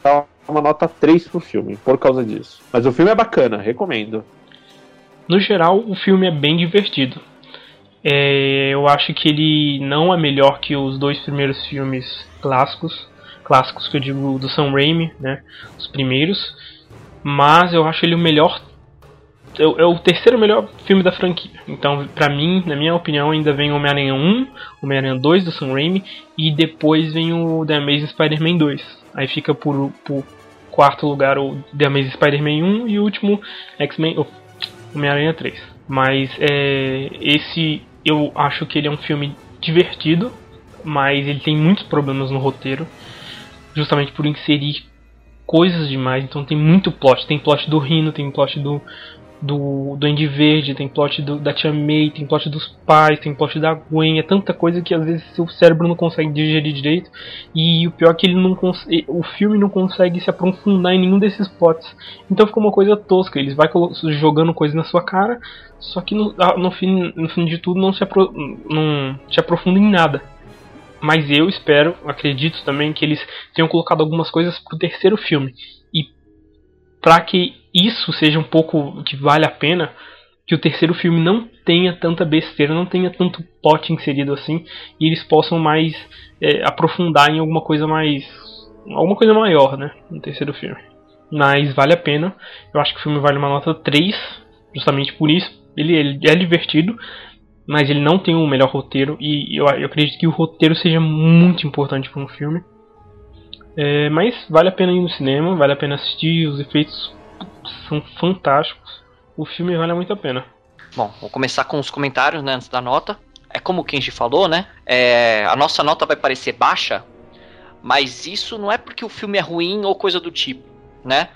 uma nota 3 pro filme por causa disso. Mas o filme é bacana, recomendo. No geral, o filme é bem divertido. É, eu acho que ele não é melhor que os dois primeiros filmes clássicos, clássicos que eu digo do Sam Raimi, né, os primeiros, mas eu acho ele o melhor, é, o- é terceiro melhor filme da franquia. Então, pra mim, na minha opinião, ainda vem Homem-Aranha 1, Homem-Aranha 2 do Sam Raimi e depois vem o The Amazing Spider-Man 2. Aí fica por, por quarto lugar o The Amazing Spider-Man 1 e o último X-Men, oh, Homem-Aranha 3. Mas é, esse eu acho que ele é um filme divertido, mas ele tem muitos problemas no roteiro, justamente por inserir coisas demais. Então tem muito plot. Tem plot do Rino, tem plot do do Duende Verde, tem plot do- da Tia May, tem plot dos pais, tem plot da Gwen, é tanta coisa que às vezes seu cérebro não consegue digerir direito. E o pior é que ele não o filme não consegue se aprofundar em nenhum desses plots. Então fica uma coisa tosca, eles vai jogando coisas na sua cara, só que no, no fim, no fim de tudo não se, apro- não se aprofunda em nada. Mas eu espero, acredito também que eles tenham colocado algumas coisas pro terceiro filme. E para que isso seja um pouco que vale a pena, que o terceiro filme não tenha tanta besteira, não tenha tanto pote inserido assim, e eles possam mais é, aprofundar em alguma coisa mais. alguma coisa maior, né? No terceiro filme. Mas vale a pena. Eu acho que o filme vale uma nota 3, justamente por isso. Ele, ele é divertido, mas ele não tem o melhor roteiro, e eu, eu acredito que o roteiro seja muito importante para um filme. É, mas vale a pena ir no cinema, vale a pena assistir, os efeitos são fantásticos. O filme vale muito a pena. Bom, vou começar com os comentários né, antes da nota. É como o Kenji falou, né? É, a nossa nota vai parecer baixa, mas isso não é porque o filme é ruim ou coisa do tipo, né?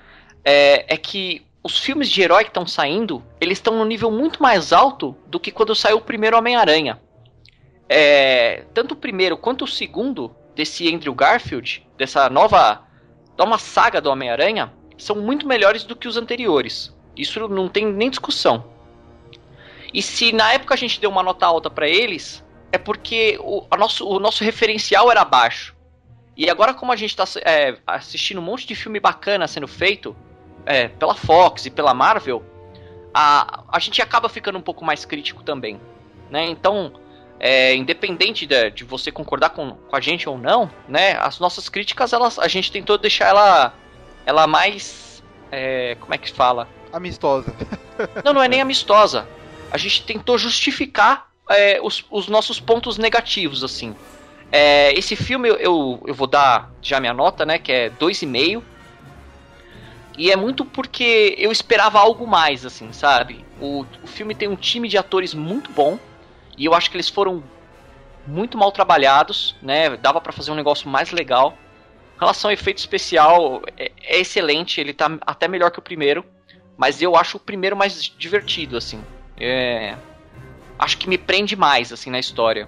É, é que os filmes de herói que estão saindo, eles estão num nível muito mais alto do que quando saiu o primeiro Homem-Aranha. É, tanto o primeiro quanto o segundo desse Andrew Garfield, dessa nova, nova saga do Homem-Aranha, são muito melhores do que os anteriores. Isso não tem nem discussão. E se na época a gente deu uma nota alta pra eles, é porque o, nosso, o nosso referencial era baixo. E agora, como a gente tá é, assistindo um monte de filme bacana sendo feito é, pela Fox e pela Marvel, a, a gente acaba ficando um pouco mais crítico também. Né? Então, é, independente de, de, você concordar com, com, a gente ou não, né, as nossas críticas, elas, a gente tentou deixar ela, ela mais. É, como é que fala? Amistosa. Não, não é nem amistosa. A gente tentou justificar é, os, os, nossos pontos negativos, assim. É, esse filme eu, eu, eu, vou dar já minha nota, né? Que é 2,5. E é muito porque eu esperava algo mais, assim, sabe? O, o filme tem um time de atores muito bom. E eu acho que eles foram muito mal trabalhados, né? Dava para fazer um negócio mais legal. Em relação ao efeito especial, é, é excelente. Ele tá até melhor que o primeiro. Mas eu acho o primeiro mais divertido, assim. É... Acho que me prende mais, assim, na história.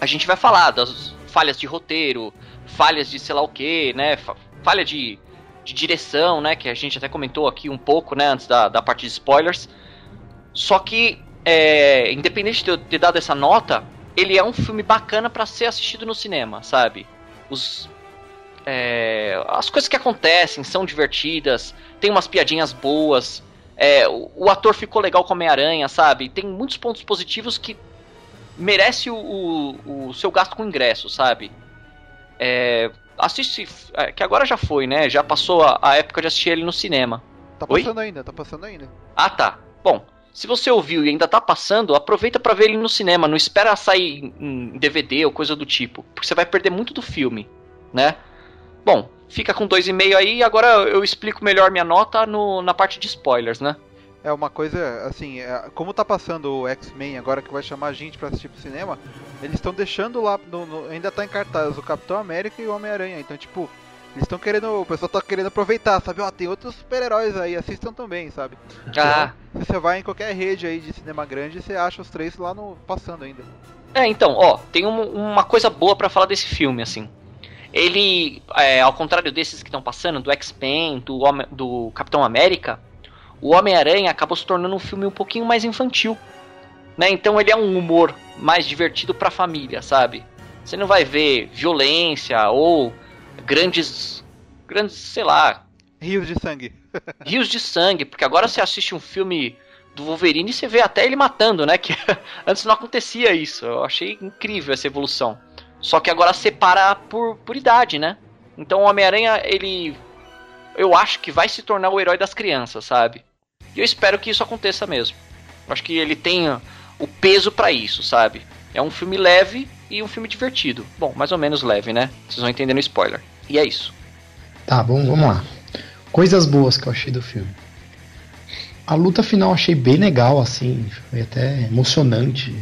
A gente vai falar das falhas de roteiro, falhas de sei lá o que, né? Falha de de direção, né? Que a gente até comentou aqui um pouco, né? Antes da, da parte de spoilers. Só que, é, independente de eu ter dado essa nota, ele é um filme bacana pra ser assistido no cinema, sabe? Os, é, as coisas que acontecem são divertidas, tem umas piadinhas boas, é, o, o ator ficou legal com Homem-Aranha, sabe? Tem muitos pontos positivos que merece o, o, o seu gasto com ingresso, sabe? É, assiste, é, que agora já foi, né? Já passou a, a época de assistir ele no cinema. Tá Oi? passando ainda, tá passando ainda. Ah, tá. Bom, se você ouviu e ainda tá passando, aproveita pra ver ele no cinema. Não espera sair em DVD ou coisa do tipo, porque você vai perder muito do filme, né? Bom, fica com 2,5 aí agora eu explico melhor minha nota no, na parte de spoilers, né? É uma coisa, assim, é, como tá passando o X-Men agora que vai chamar a gente pra assistir pro cinema, eles estão deixando lá, no- no- ainda tá em cartaz o Capitão América e o Homem-Aranha. Então, tipo, eles estão querendo, o pessoal tá querendo aproveitar, sabe? Ó, tem outros super-heróis aí, assistam também, sabe? Ah, Se você vai em qualquer rede aí de cinema grande, você acha os três lá no passando ainda. É, então, ó, tem um- uma coisa boa pra falar desse filme, assim. Ele, é, ao contrário desses que estão passando, do X-Men, do, Homem- do Capitão América, o Homem-Aranha acabou se tornando um filme um pouquinho mais infantil. Né? Então ele é um humor mais divertido pra família, sabe? Você não vai ver violência ou grandes. grandes, sei lá, Rios de sangue. [LAUGHS] rios de sangue, porque agora você assiste um filme do Wolverine e você vê até ele matando, né? Que [LAUGHS] antes não acontecia isso. Eu achei incrível essa evolução. Só que agora separa por, por idade, né? Então o Homem-Aranha, ele. Eu acho que vai se tornar o herói das crianças, sabe? E eu espero que isso aconteça mesmo. Eu acho que ele tenha o peso pra isso, sabe? É um filme leve e um filme divertido. Bom, mais ou menos leve, né? Vocês vão entender no spoiler. E é isso. Tá, bom, vamos lá. Coisas boas que eu achei do filme. A luta final eu achei bem legal, assim, foi até emocionante,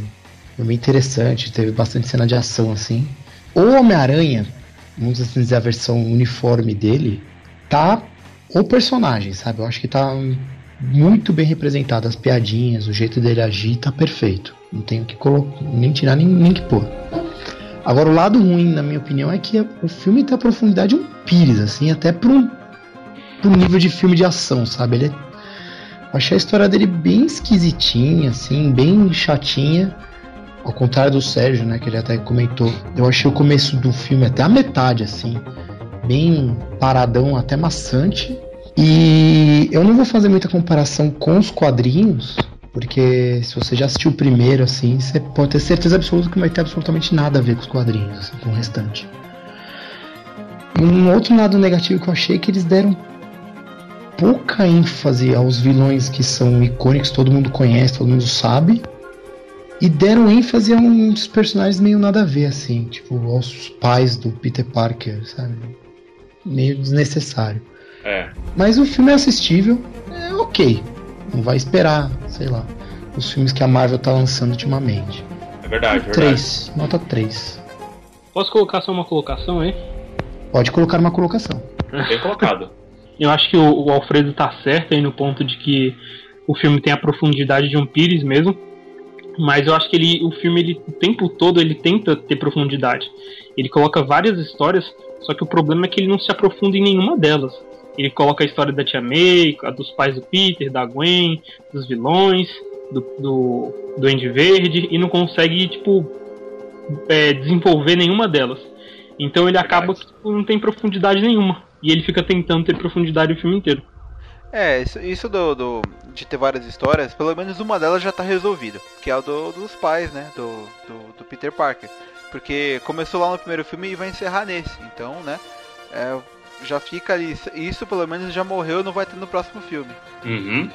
foi bem interessante, teve bastante cena de ação, assim. O Homem-Aranha, vamos assim dizer, a versão uniforme dele, tá o personagem, sabe? Eu acho que tá muito bem representado, as piadinhas, o jeito dele agir, tá perfeito. Não tenho que colocar, nem tirar, nem, nem que pôr. Agora, o lado ruim, na minha opinião, é que o filme tem a profundidade de um pires, assim, até pro, pro nível de filme de ação, sabe? Ele é- achei a história dele bem esquisitinha, assim, bem chatinha. Ao contrário do Sérgio, né, que ele até comentou. Eu achei o começo do filme até a metade, assim, bem paradão, até maçante. E eu não vou fazer muita comparação com os quadrinhos, porque se você já assistiu o primeiro, assim, você pode ter certeza absoluta que não vai ter absolutamente nada a ver com os quadrinhos, assim, com o restante. Um outro lado negativo que eu achei é que eles deram pouca ênfase aos vilões que são icônicos, todo mundo conhece, todo mundo sabe. E deram ênfase a uns personagens meio nada a ver, assim, tipo, aos pais do Peter Parker, sabe? Meio desnecessário. É. Mas o filme é assistível, é ok. Não vai esperar, sei lá, os filmes que a Marvel tá lançando ultimamente. É verdade, é verdade. 3, nota 3. Posso colocar só uma colocação aí? Pode colocar uma colocação. Bem colocado. [LAUGHS] Eu acho que o, o Alfredo tá certo aí no ponto de que o filme tem a profundidade de um Pires mesmo. Mas eu acho que ele, o filme, ele, o tempo todo, ele tenta ter profundidade. Ele coloca várias histórias, só que o problema é que ele não se aprofunda em nenhuma delas. Ele coloca a história da Tia May, a dos pais do Peter, da Gwen, dos vilões, do, do, do Andy Verde, e não consegue, tipo, é, desenvolver nenhuma delas. Então ele acaba que tipo, não tem profundidade nenhuma. E ele fica tentando ter profundidade o filme inteiro. É, isso, isso do, do- de ter várias histórias, pelo menos uma delas já tá resolvida. Que é o do- dos pais, né? Do, do, do Peter Parker. Porque começou lá no primeiro filme e vai encerrar nesse. Então, né? é, já fica ali. Isso pelo menos já morreu não vai ter no próximo filme. Uhum.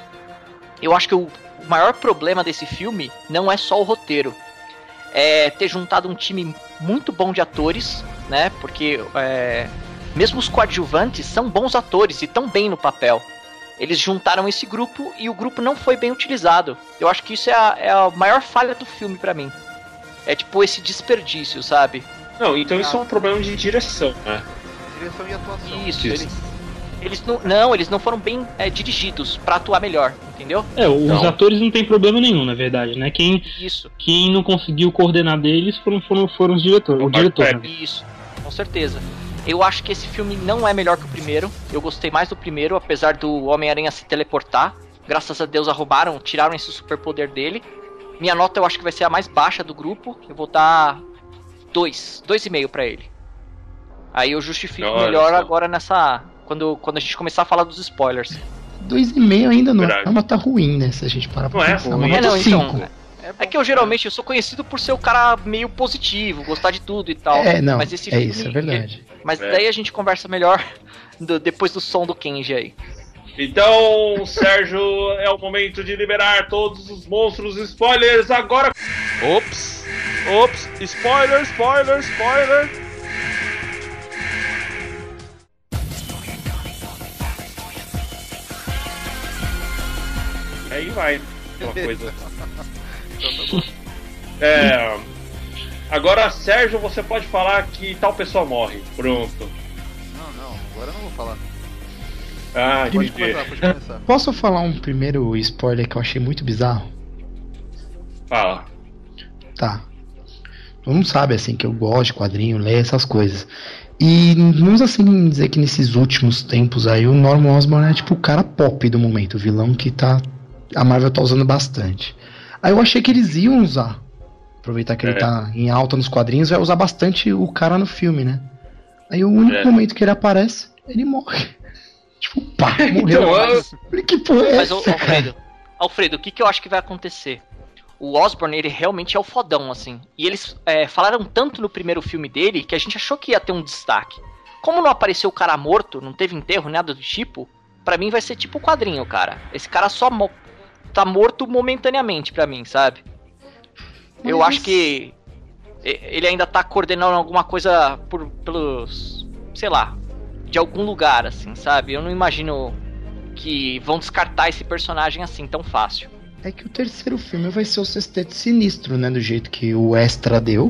Eu acho que o maior problema desse filme não é só o roteiro. É ter juntado um time muito bom de atores, né? Porque é, mesmo os coadjuvantes são bons atores e estão bem no papel. Eles juntaram esse grupo e o grupo não foi bem utilizado. Eu acho que isso é a, é a maior falha do filme pra mim. É tipo esse desperdício, sabe? Não, então isso é um problema de direção, né? Direção e atuação. Isso, Isso. eles, eles não, não, eles não foram bem é, dirigidos pra atuar melhor, entendeu? É, os Não. atores não tem problema nenhum, na verdade, né? Quem, Isso. quem não conseguiu coordenar deles foram, foram, foram os diretores. O Concordo diretor, né? Isso, com certeza. eu acho que esse filme não é melhor que o primeiro. Eu gostei mais do primeiro, apesar do Homem-Aranha se teleportar. Graças a Deus arrumaram, tiraram esse superpoder dele. Minha nota eu acho que vai ser a mais baixa do grupo. Eu vou dar dois, dois e meio para ele. Aí eu justifico Olha melhor agora nessa quando quando a gente começar a falar dos spoilers. Dois e meio ainda não é Verdade. uma nota ruim, né? Se a gente parar pra Não é pensar. ruim. Uma É, nota não, então, 5. É que eu geralmente eu sou conhecido por ser o cara meio positivo, gostar de tudo e tal. É, não, mas esse é filme, isso, é verdade. Mas É. daí a gente conversa melhor [LAUGHS] do- depois do som do Kenji aí. Então, Sérgio, é o momento de liberar todos os monstros spoilers agora. Ops, ops, spoiler, spoiler, spoiler. Aí vai, uma coisa. [LAUGHS] É. Agora, Sérgio, você pode falar que tal pessoa morre. Pronto. Não, não, agora eu não vou falar. Ah, Pode entendi. começar, pode começar. Posso falar um primeiro spoiler que eu achei muito bizarro? Fala. Tá. Todo mundo sabe, assim, que eu gosto de quadrinho, leio essas coisas. E vamos assim dizer que nesses últimos tempos aí o Norman Osborn é tipo o cara pop do momento, o vilão que tá. A Marvel tá usando bastante. Aí eu achei que eles iam usar. Aproveitar que ele É. tá em alta nos quadrinhos, vai usar bastante o cara no filme, né? Aí o único É. momento que ele aparece, ele morre. [LAUGHS] Tipo, pá, morreu. Então, eu- Falei, que porra é Mas, essa, Alfredo, Alfredo, o que, que eu acho que vai acontecer? O Osborn, ele realmente é o fodão, assim. E eles é, falaram tanto no primeiro filme dele que a gente achou que ia ter um destaque. Como não apareceu o cara morto, não teve enterro, nada do tipo, pra mim vai ser tipo o quadrinho, cara. Esse cara só tá morto momentaneamente pra mim, sabe? Eu Mas acho que ele ainda tá coordenando alguma coisa por, pelos. sei lá, de algum lugar, assim, sabe? Eu não imagino que vão descartar esse personagem assim tão fácil. É que o terceiro filme vai ser o sexteto sinistro, né? Do jeito que o Extra deu.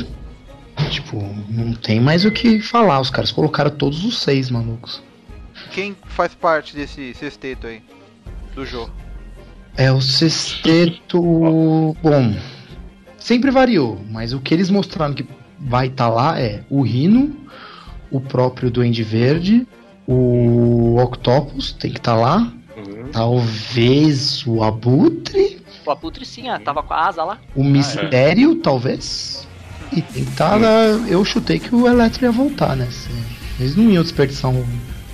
Tipo, não tem mais o que falar. Os caras colocaram todos os seis malucos. Quem faz parte desse sexteto aí? Do jogo. É o sexteto. Bom, sempre variou, mas o que eles mostraram que vai estar lá é o Rino, o próprio Duende Verde, o Octopus tem que estar lá, Uhum. talvez o Abutre, O Abutre sim, ah, tava com a asa lá. o Mistério, talvez. E tem que estar. Eu chutei que o Eletro ia voltar, né? Eles não iam desperdiçar um.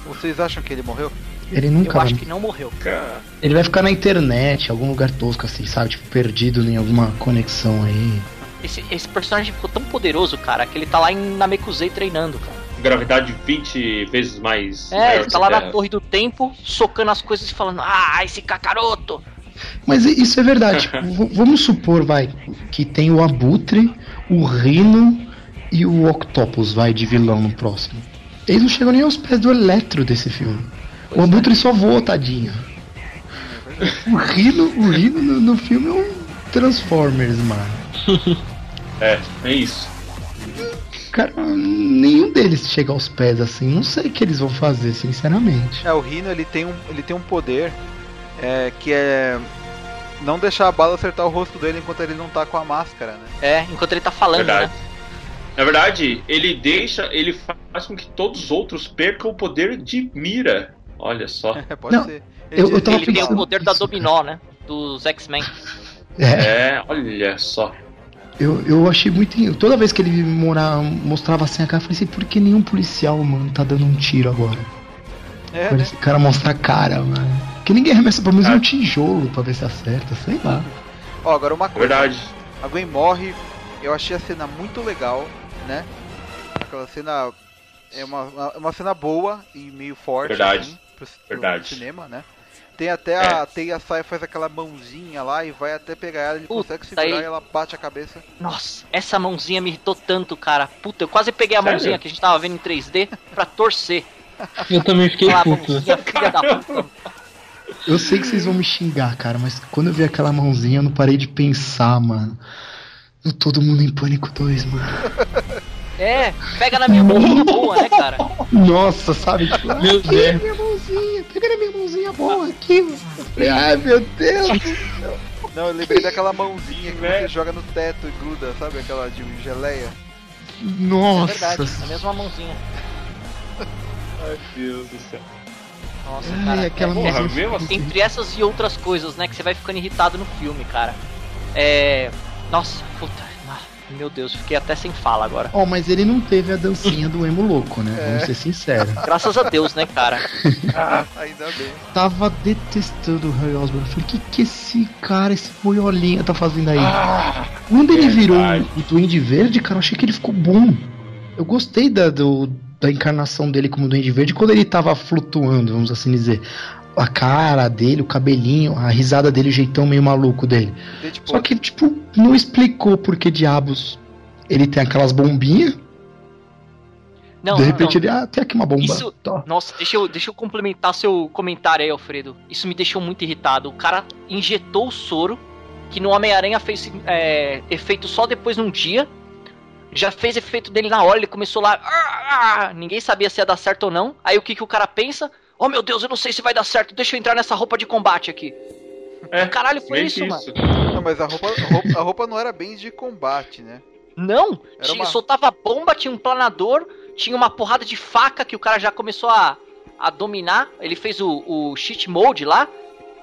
Vocês acham que ele morreu? Ele Eu nunca acho vai. que não morreu. Cara, Ele vai ficar na internet, em algum lugar tosco assim, sabe? Tipo, perdido em alguma conexão aí. Esse, esse personagem ficou tão poderoso, cara, que ele tá lá em Namekusei treinando, cara. gravidade 20 vezes mais. É, ele tá a lá na torre do tempo, socando as coisas e falando, ah, esse cacaroto! Mas isso é verdade. [LAUGHS] tipo, vamos supor, vai, que tem o Abutre, o Rino e o Octopus, vai, de vilão no próximo. Eles não chegam nem aos pés do Eletro desse filme. O Abutre só voa, tadinho. O Rino, o Rino no, no filme é um Transformers, mano. É, é isso. Cara, nenhum deles chega aos pés assim. Não sei o que eles vão fazer, sinceramente. É, o Rino ele tem um, ele tem um poder é, que é não deixar a bala acertar o rosto dele enquanto ele não tá com a máscara, né? É, enquanto ele tá falando, Verdade. né? Na verdade, ele deixa. Ele faz com que todos os outros percam o poder de mira. Olha só. [LAUGHS] Pode Não, ser. eu- eu tava Ele tem o pensando poder da dominó, né? Dos X-Men. É, É, olha só. eu, eu achei muito. Toda vez que ele mora, mostrava assim a cara, eu falei assim: por que nenhum policial, mano, tá dando um tiro agora? É, Quando né? esse cara mostra a cara, mano. Que ninguém arremessa pelo menos Ah. um tijolo pra ver se acerta, sei lá. Ó, agora uma coisa. Verdade. A Gwen morre, eu achei a cena muito legal, né? Aquela cena é uma, uma, uma cena boa e meio forte Verdade. assim, pro, pro Verdade. cinema, né? Tem até É. a Teia sai faz aquela mãozinha lá e vai até pegar ela, ele Puta, consegue segurar aí- e ela bate a cabeça. Nossa, essa mãozinha me irritou tanto, cara. Puta, eu quase peguei a Sério? mãozinha que a gente tava vendo em 3D pra torcer. [LAUGHS] Eu também fiquei puto. mãozinha, filha da puta. Eu sei que vocês vão me xingar, cara, mas quando eu vi aquela mãozinha eu não parei de pensar, mano. No Todo Mundo em Pânico 2, mano. [LAUGHS] É, pega na minha mãozinha boa, né, cara? Nossa, sabe? Tipo, Meu aqui, Deus. minha mãozinha, pega na minha mãozinha boa aqui, Ai, meu Deus. Não, eu lembrei daquela mãozinha que você joga no teto e gruda, sabe? Aquela de geleia. É Nossa. verdade, a mesma mãozinha. Ai, Deus do céu. Nossa, Ai, cara. aquela é- Porra, mesmo assim. Entre essas e outras coisas, né, que você vai ficando irritado no filme, cara. É. Nossa, puta. Ah, Meu Deus, fiquei até sem fala agora. Ó, mas ele não teve a dancinha do emo louco, né? Vamos ser sinceros. Graças a Deus, né, cara? [LAUGHS] Ainda bem. Tava detestando o Harry Osborn. Falei, o que que esse cara, esse boiolinha tá fazendo aí? Quando ele virou verdade. o Duende Verde, cara, eu achei que ele ficou bom. Eu gostei da, do- da encarnação dele como Duende Verde quando ele tava flutuando, vamos assim dizer. A cara dele, o cabelinho, a risada dele, o jeitão meio maluco dele. Tem, tipo, Só que, tipo, não explicou por que diabos ele tem aquelas bombinhas. Não, de repente não. ele, ah, tem aqui uma bomba. Isso- Tó. Nossa, deixa eu, deixa eu complementar seu comentário aí, Alfredo. Isso me deixou muito irritado. O cara injetou o soro, que no Homem-Aranha fez é, efeito só depois num dia. Já fez efeito dele na hora, ele começou lá. "Ah, ah", ninguém sabia se ia dar certo ou não. Aí o que, que o cara pensa? Oh meu Deus, eu não sei se vai dar certo, deixa eu entrar nessa roupa de combate aqui. É, Caralho, foi isso, que mano. Não, mas a roupa, a roupa, a roupa não era bem de combate, né? Não, tinha, uma- soltava bomba, tinha um planador, tinha uma porrada de faca que o cara já começou a, a dominar. Ele fez o, o cheat mode lá.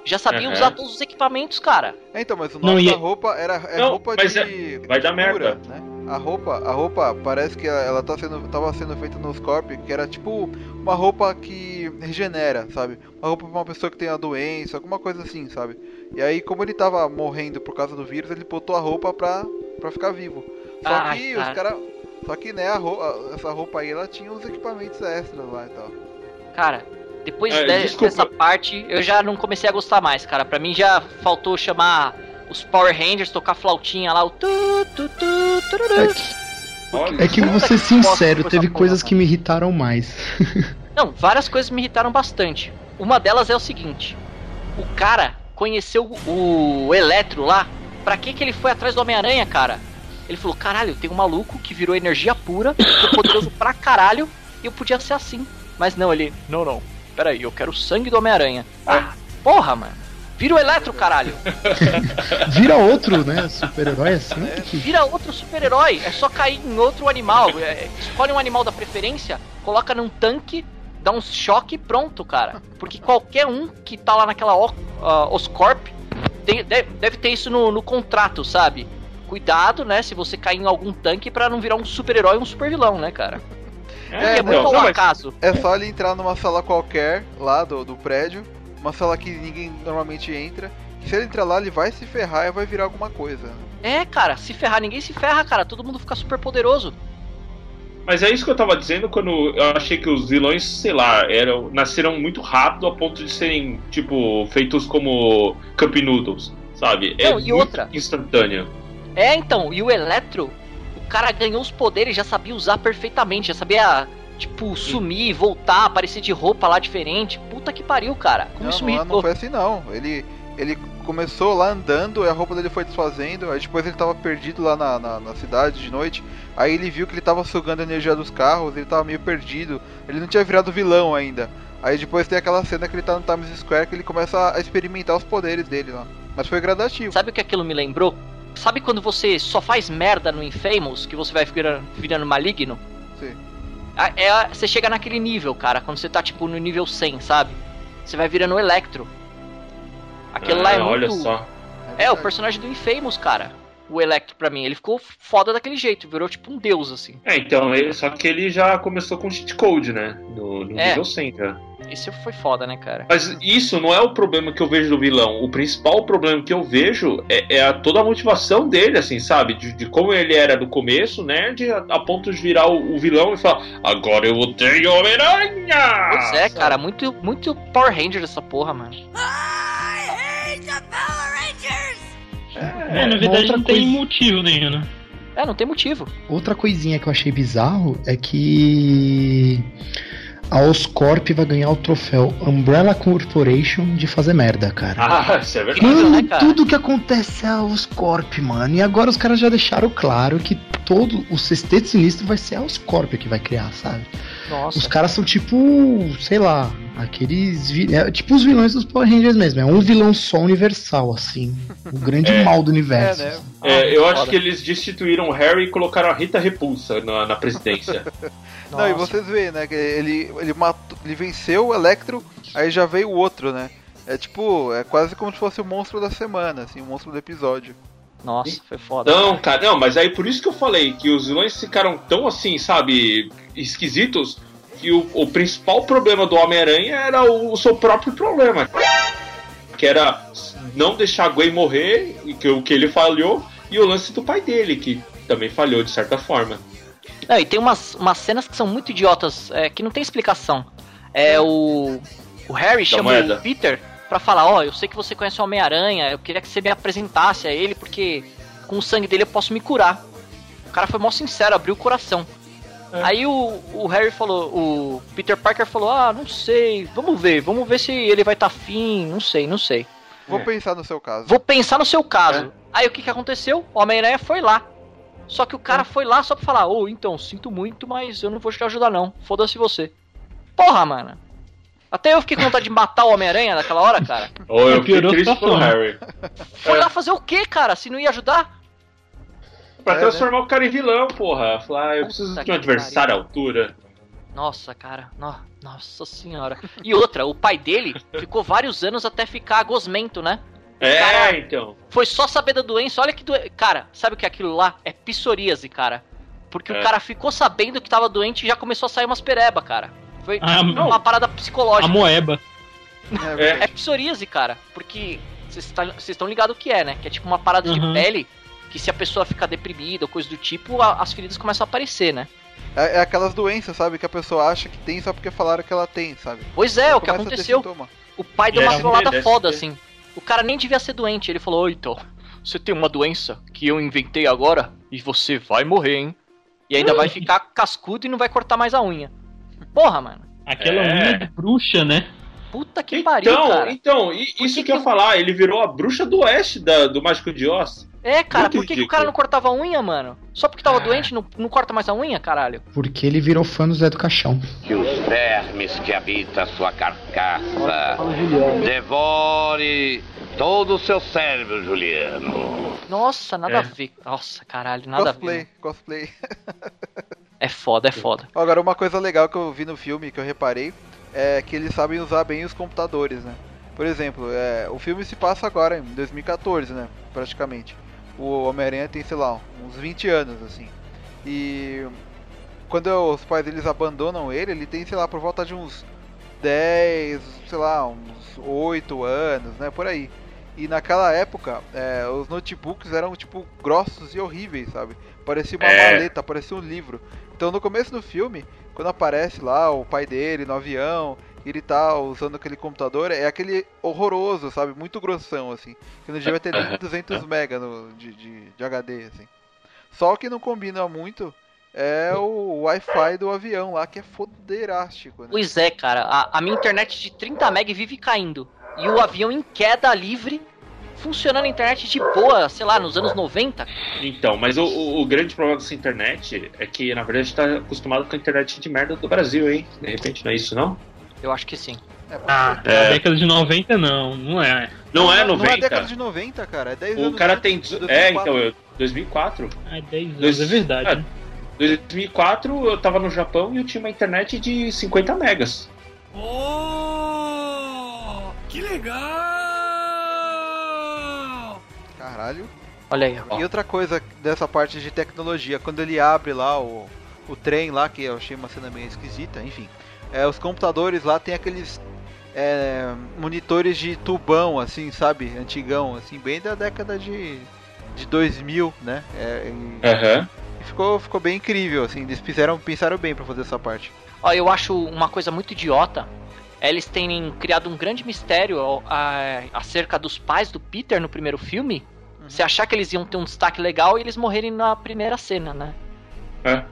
Já sabia Uhum. usar todos os equipamentos, cara. É, então, mas o Não, nome e- da roupa era é Não, roupa mas de. é- vai dar de merda. cura, Né? A roupa, a roupa parece que ela, tá sendo, tava sendo feita nos corp, que era tipo uma roupa que regenera, sabe? Uma roupa pra uma pessoa que tem a doença, alguma coisa assim, sabe? E aí, como ele tava morrendo por causa do vírus, ele botou a roupa pra, pra ficar vivo. Só Ai, que cara. os caras. Só que, né, a roupa, essa roupa aí, ela tinha uns equipamentos extras lá e tal. Cara, depois É, desculpa. dessa parte, eu já não comecei a gostar mais, cara. Pra mim já faltou chamar os Power Rangers, tocar flautinha lá, o tu, tu, tu, tururu. É que, é que vou ser que sincero, teve coisas porra, que me irritaram mais. [LAUGHS] Não, várias coisas me irritaram bastante. Uma delas é o seguinte: o cara conheceu o o Eletro lá. Pra que que ele foi atrás do Homem-Aranha, cara? Ele falou: caralho, tem um maluco que virou energia pura, ficou poderoso pra caralho, e eu podia ser assim. Mas não, ele: não, não, peraí, eu quero o sangue do Homem-Aranha. Ah, porra, mano. Vira o Eletro, caralho. [LAUGHS] Vira outro, né? Super-herói assim. que- Vira outro super-herói. É só cair em outro animal. É, escolhe um animal da preferência, coloca num tanque, dá um choque e pronto, cara. Porque qualquer um que tá lá naquela O- ah, Oscorp tem- deve, deve ter isso no, no contrato, sabe? Cuidado, né? Se você cair em algum tanque pra não virar um super-herói ou um super-vilão, né, cara? é, é então, muito ao não, mas- acaso. É só ele entrar numa sala qualquer lá do, do prédio, uma sala que ninguém normalmente entra. E se ele entrar lá, ele vai se ferrar e vai virar alguma coisa. É, cara, se ferrar, ninguém se ferra, cara. Todo mundo fica super poderoso. Mas é isso que eu tava dizendo quando eu achei que os vilões, sei lá, eram, nasceram muito rápido a ponto de serem, tipo, feitos como Cup Noodles, sabe? É Não, e muito outra? instantâneo. É, então, e o Eletro, o cara ganhou os poderes, já sabia usar perfeitamente, já sabia, tipo, sumir, voltar, aparecer de roupa lá diferente. Puta que pariu, cara. Como Não, isso me não, irritou. não foi assim não. Ele, ele começou lá andando, e a roupa dele foi desfazendo, aí depois ele tava perdido lá na, na, na cidade de noite. Aí ele viu que ele tava sugando a energia dos carros, ele tava meio perdido. Ele não tinha virado vilão ainda. Aí depois tem aquela cena que ele tá no Times Square que ele começa a experimentar os poderes dele lá. Mas foi gradativo. Sabe o que aquilo me lembrou? Sabe quando você só faz merda no Infamous, que você vai virando, virando maligno? Sim. É, você chega naquele nível, cara, quando você tá, tipo, no nível 100, sabe? Você vai virando Electro. Aquele lá é Ah, olha muito... só. É, o personagem do Infamous, cara. O Electro, pra mim, ele ficou foda daquele jeito, virou tipo um deus, assim. É, então, ele, só que ele já começou com cheat code, né? No, no É. nível 100 já. Esse foi foda, né, cara? Mas isso não é o problema que eu vejo do vilão. O principal problema que eu vejo é, é a, toda a motivação dele, assim, sabe? De, de como ele era no começo, né? De, a, a ponto de virar o, o vilão e falar: Agora eu odeio Homem-Aranha! Pois é, cara, muito, muito Power Ranger essa porra, mano. É, na uma verdade não tem coisa- motivo nenhum, né? É, não tem motivo. Outra coisinha que eu achei bizarro é que a Oscorp vai ganhar o troféu Umbrella Corporation de fazer merda, cara. Ah, isso é verdade. Mano, né, cara? tudo que acontece é a Oscorp, mano. E agora os caras já deixaram claro que todo o sexteto sinistro vai ser a Oscorpio que vai criar, sabe? Nossa. Os caras são tipo, sei lá, aqueles. vi- É, tipo os vilões dos Power Rangers mesmo. É um vilão só universal, assim. O grande [LAUGHS] É. mal do universo. É, né? É, eu acho que eles destituíram o Harry e colocaram a Rita Repulsa na, na presidência. [LAUGHS] Não, e vocês veem, né? Que ele, ele, matou, ele venceu o Electro, aí já veio o outro, né? É tipo, é quase como se fosse o monstro da semana, assim, o monstro do episódio. Nossa, foi foda. não, cara, não, mas aí por isso que eu falei que os vilões ficaram tão assim, sabe, esquisitos, que o, o principal problema do Homem-Aranha era o, o seu próprio problema. Que era não deixar a Gwen morrer, e que o que ele falhou, e o lance do pai dele, que também falhou de certa forma. Não, e tem umas, umas cenas que são muito idiotas, é, que não tem explicação. É o. O Harry chama moeda. o Peter pra falar, ó, eu sei que você conhece o Homem-Aranha, eu queria que você me apresentasse a ele, porque com o sangue dele eu posso me curar. O cara foi mó sincero, abriu o coração. Aí o, o Harry falou, o Peter Parker falou, ah, não sei, vamos ver, vamos ver se ele vai estar tá afim, não sei, não sei. Vou É. pensar no seu caso. Vou pensar no seu caso. Aí o que que aconteceu? O Homem-Aranha foi lá. Só que o cara foi lá só pra falar, ô, então, sinto muito, mas eu não vou te ajudar não. Foda-se você. Porra, mano. Até eu fiquei com vontade de matar o Homem-Aranha naquela hora, cara. Ou eu fiquei triste pelo. Harry. Foi É. lá fazer o quê, cara? Se não ia ajudar? Pra É, transformar o cara em vilão, porra. Falar, ah, eu preciso de um adversário à altura. Nossa, cara. No- Nossa senhora. E outra, o pai dele ficou vários anos até ficar gosmento, né? É, Cara- então. Foi só saber da doença. Olha que doença. Cara, sabe o que é aquilo lá? É psoríase, cara. Porque É. o cara ficou sabendo que tava doente e já começou a sair umas pereba, cara. Foi Ah, uma não. parada A psicológica. moeba. É, É psoríase, cara. Porque vocês tá- estão ligados o que é, né? Que é tipo uma parada Uhum. de pele que se a pessoa ficar deprimida ou coisa do tipo, a- as feridas começam a aparecer, né? é, é aquelas doenças, sabe? Que a pessoa acha que tem só porque falaram que ela tem, sabe? Pois é, o que a aconteceu. O pai deu E uma trollada foda, assim. O cara nem devia ser doente. Ele falou, "Ô, então, você tem uma doença que eu inventei agora e você vai morrer, hein? E ainda vai [LAUGHS] ficar cascudo e não vai cortar mais a unha. Porra, mano. Aquela É. unha de bruxa, né? Puta que pariu, Então, cara. então, e- isso que que eu ia falar, ele virou a bruxa do oeste da- do Mágico de Oz. É, cara, Muito por que, que o cara não cortava a unha, mano? Só porque Ah. tava doente, não, não corta mais a unha, caralho? Porque ele virou fã do Zé do Caixão. Que os vermes que habitam sua carcaça devore todo o seu cérebro, Juliano. Nossa, nada É. a ver. Nossa, caralho, nada a ver. cosplay, cosplay. [LAUGHS] É foda, é foda. Agora, uma coisa legal que eu vi no filme, que eu reparei, é que eles sabem usar bem os computadores, né? Por exemplo, é, o filme se passa agora, em 2014, né? Praticamente. O Homem-Aranha tem, sei lá, uns 20 anos, assim. E quando os pais deles abandonam ele, ele tem, sei lá, por volta de uns 10, sei lá, uns 8 anos, né? Por aí. E naquela época, é, os notebooks eram, tipo, grossos e horríveis, sabe? Parecia uma É. maleta, parecia um livro. Então no começo do filme, quando aparece lá o pai dele no avião, ele tá usando aquele computador, é aquele horroroso, sabe? Muito grossão, assim. Que não devia ter nem 200 mega no, de, de, de HD, assim. Só o que não combina muito é o Wi-Fi do avião lá, que é foderástico, né? Pois é, cara. A, a minha internet de 30 meg vive caindo. E o avião em queda livre, funcionando a internet de boa, sei lá, nos anos 90. Então, mas o, o- o grande problema dessa internet é que, na verdade, tá acostumado com a internet de merda do Brasil, hein? De repente, não é isso, não? Eu acho que sim. É, Ah. É. na década de 90 não, não é. Não, é Não é 90. década de 90, cara. É 10 O anos cara antes, tem. de dezo- É, 2004. então, eu, 2004. Ah, 10 anos, Dois- é verdade. é. né? 2004 eu tava no Japão e eu tinha uma internet de 50 megas. Oh, que legal! Caralho. Olha aí, ó. E outra coisa dessa parte de tecnologia, quando ele abre lá o, o trem lá, que eu achei uma cena meio esquisita, enfim. É, os computadores lá tem aqueles é, monitores de tubão, assim, sabe? Antigão, assim, bem da década de, de 2000, né? É, e, Aham. e ficou, ficou bem incrível, assim. Eles fizeram, pensaram bem pra fazer essa parte. Ó, eu acho uma coisa muito idiota. é Eles terem criado um grande mistério a- acerca dos pais do Peter no primeiro filme. Você achar que eles iam ter um destaque legal e eles morrerem na primeira cena, né? É.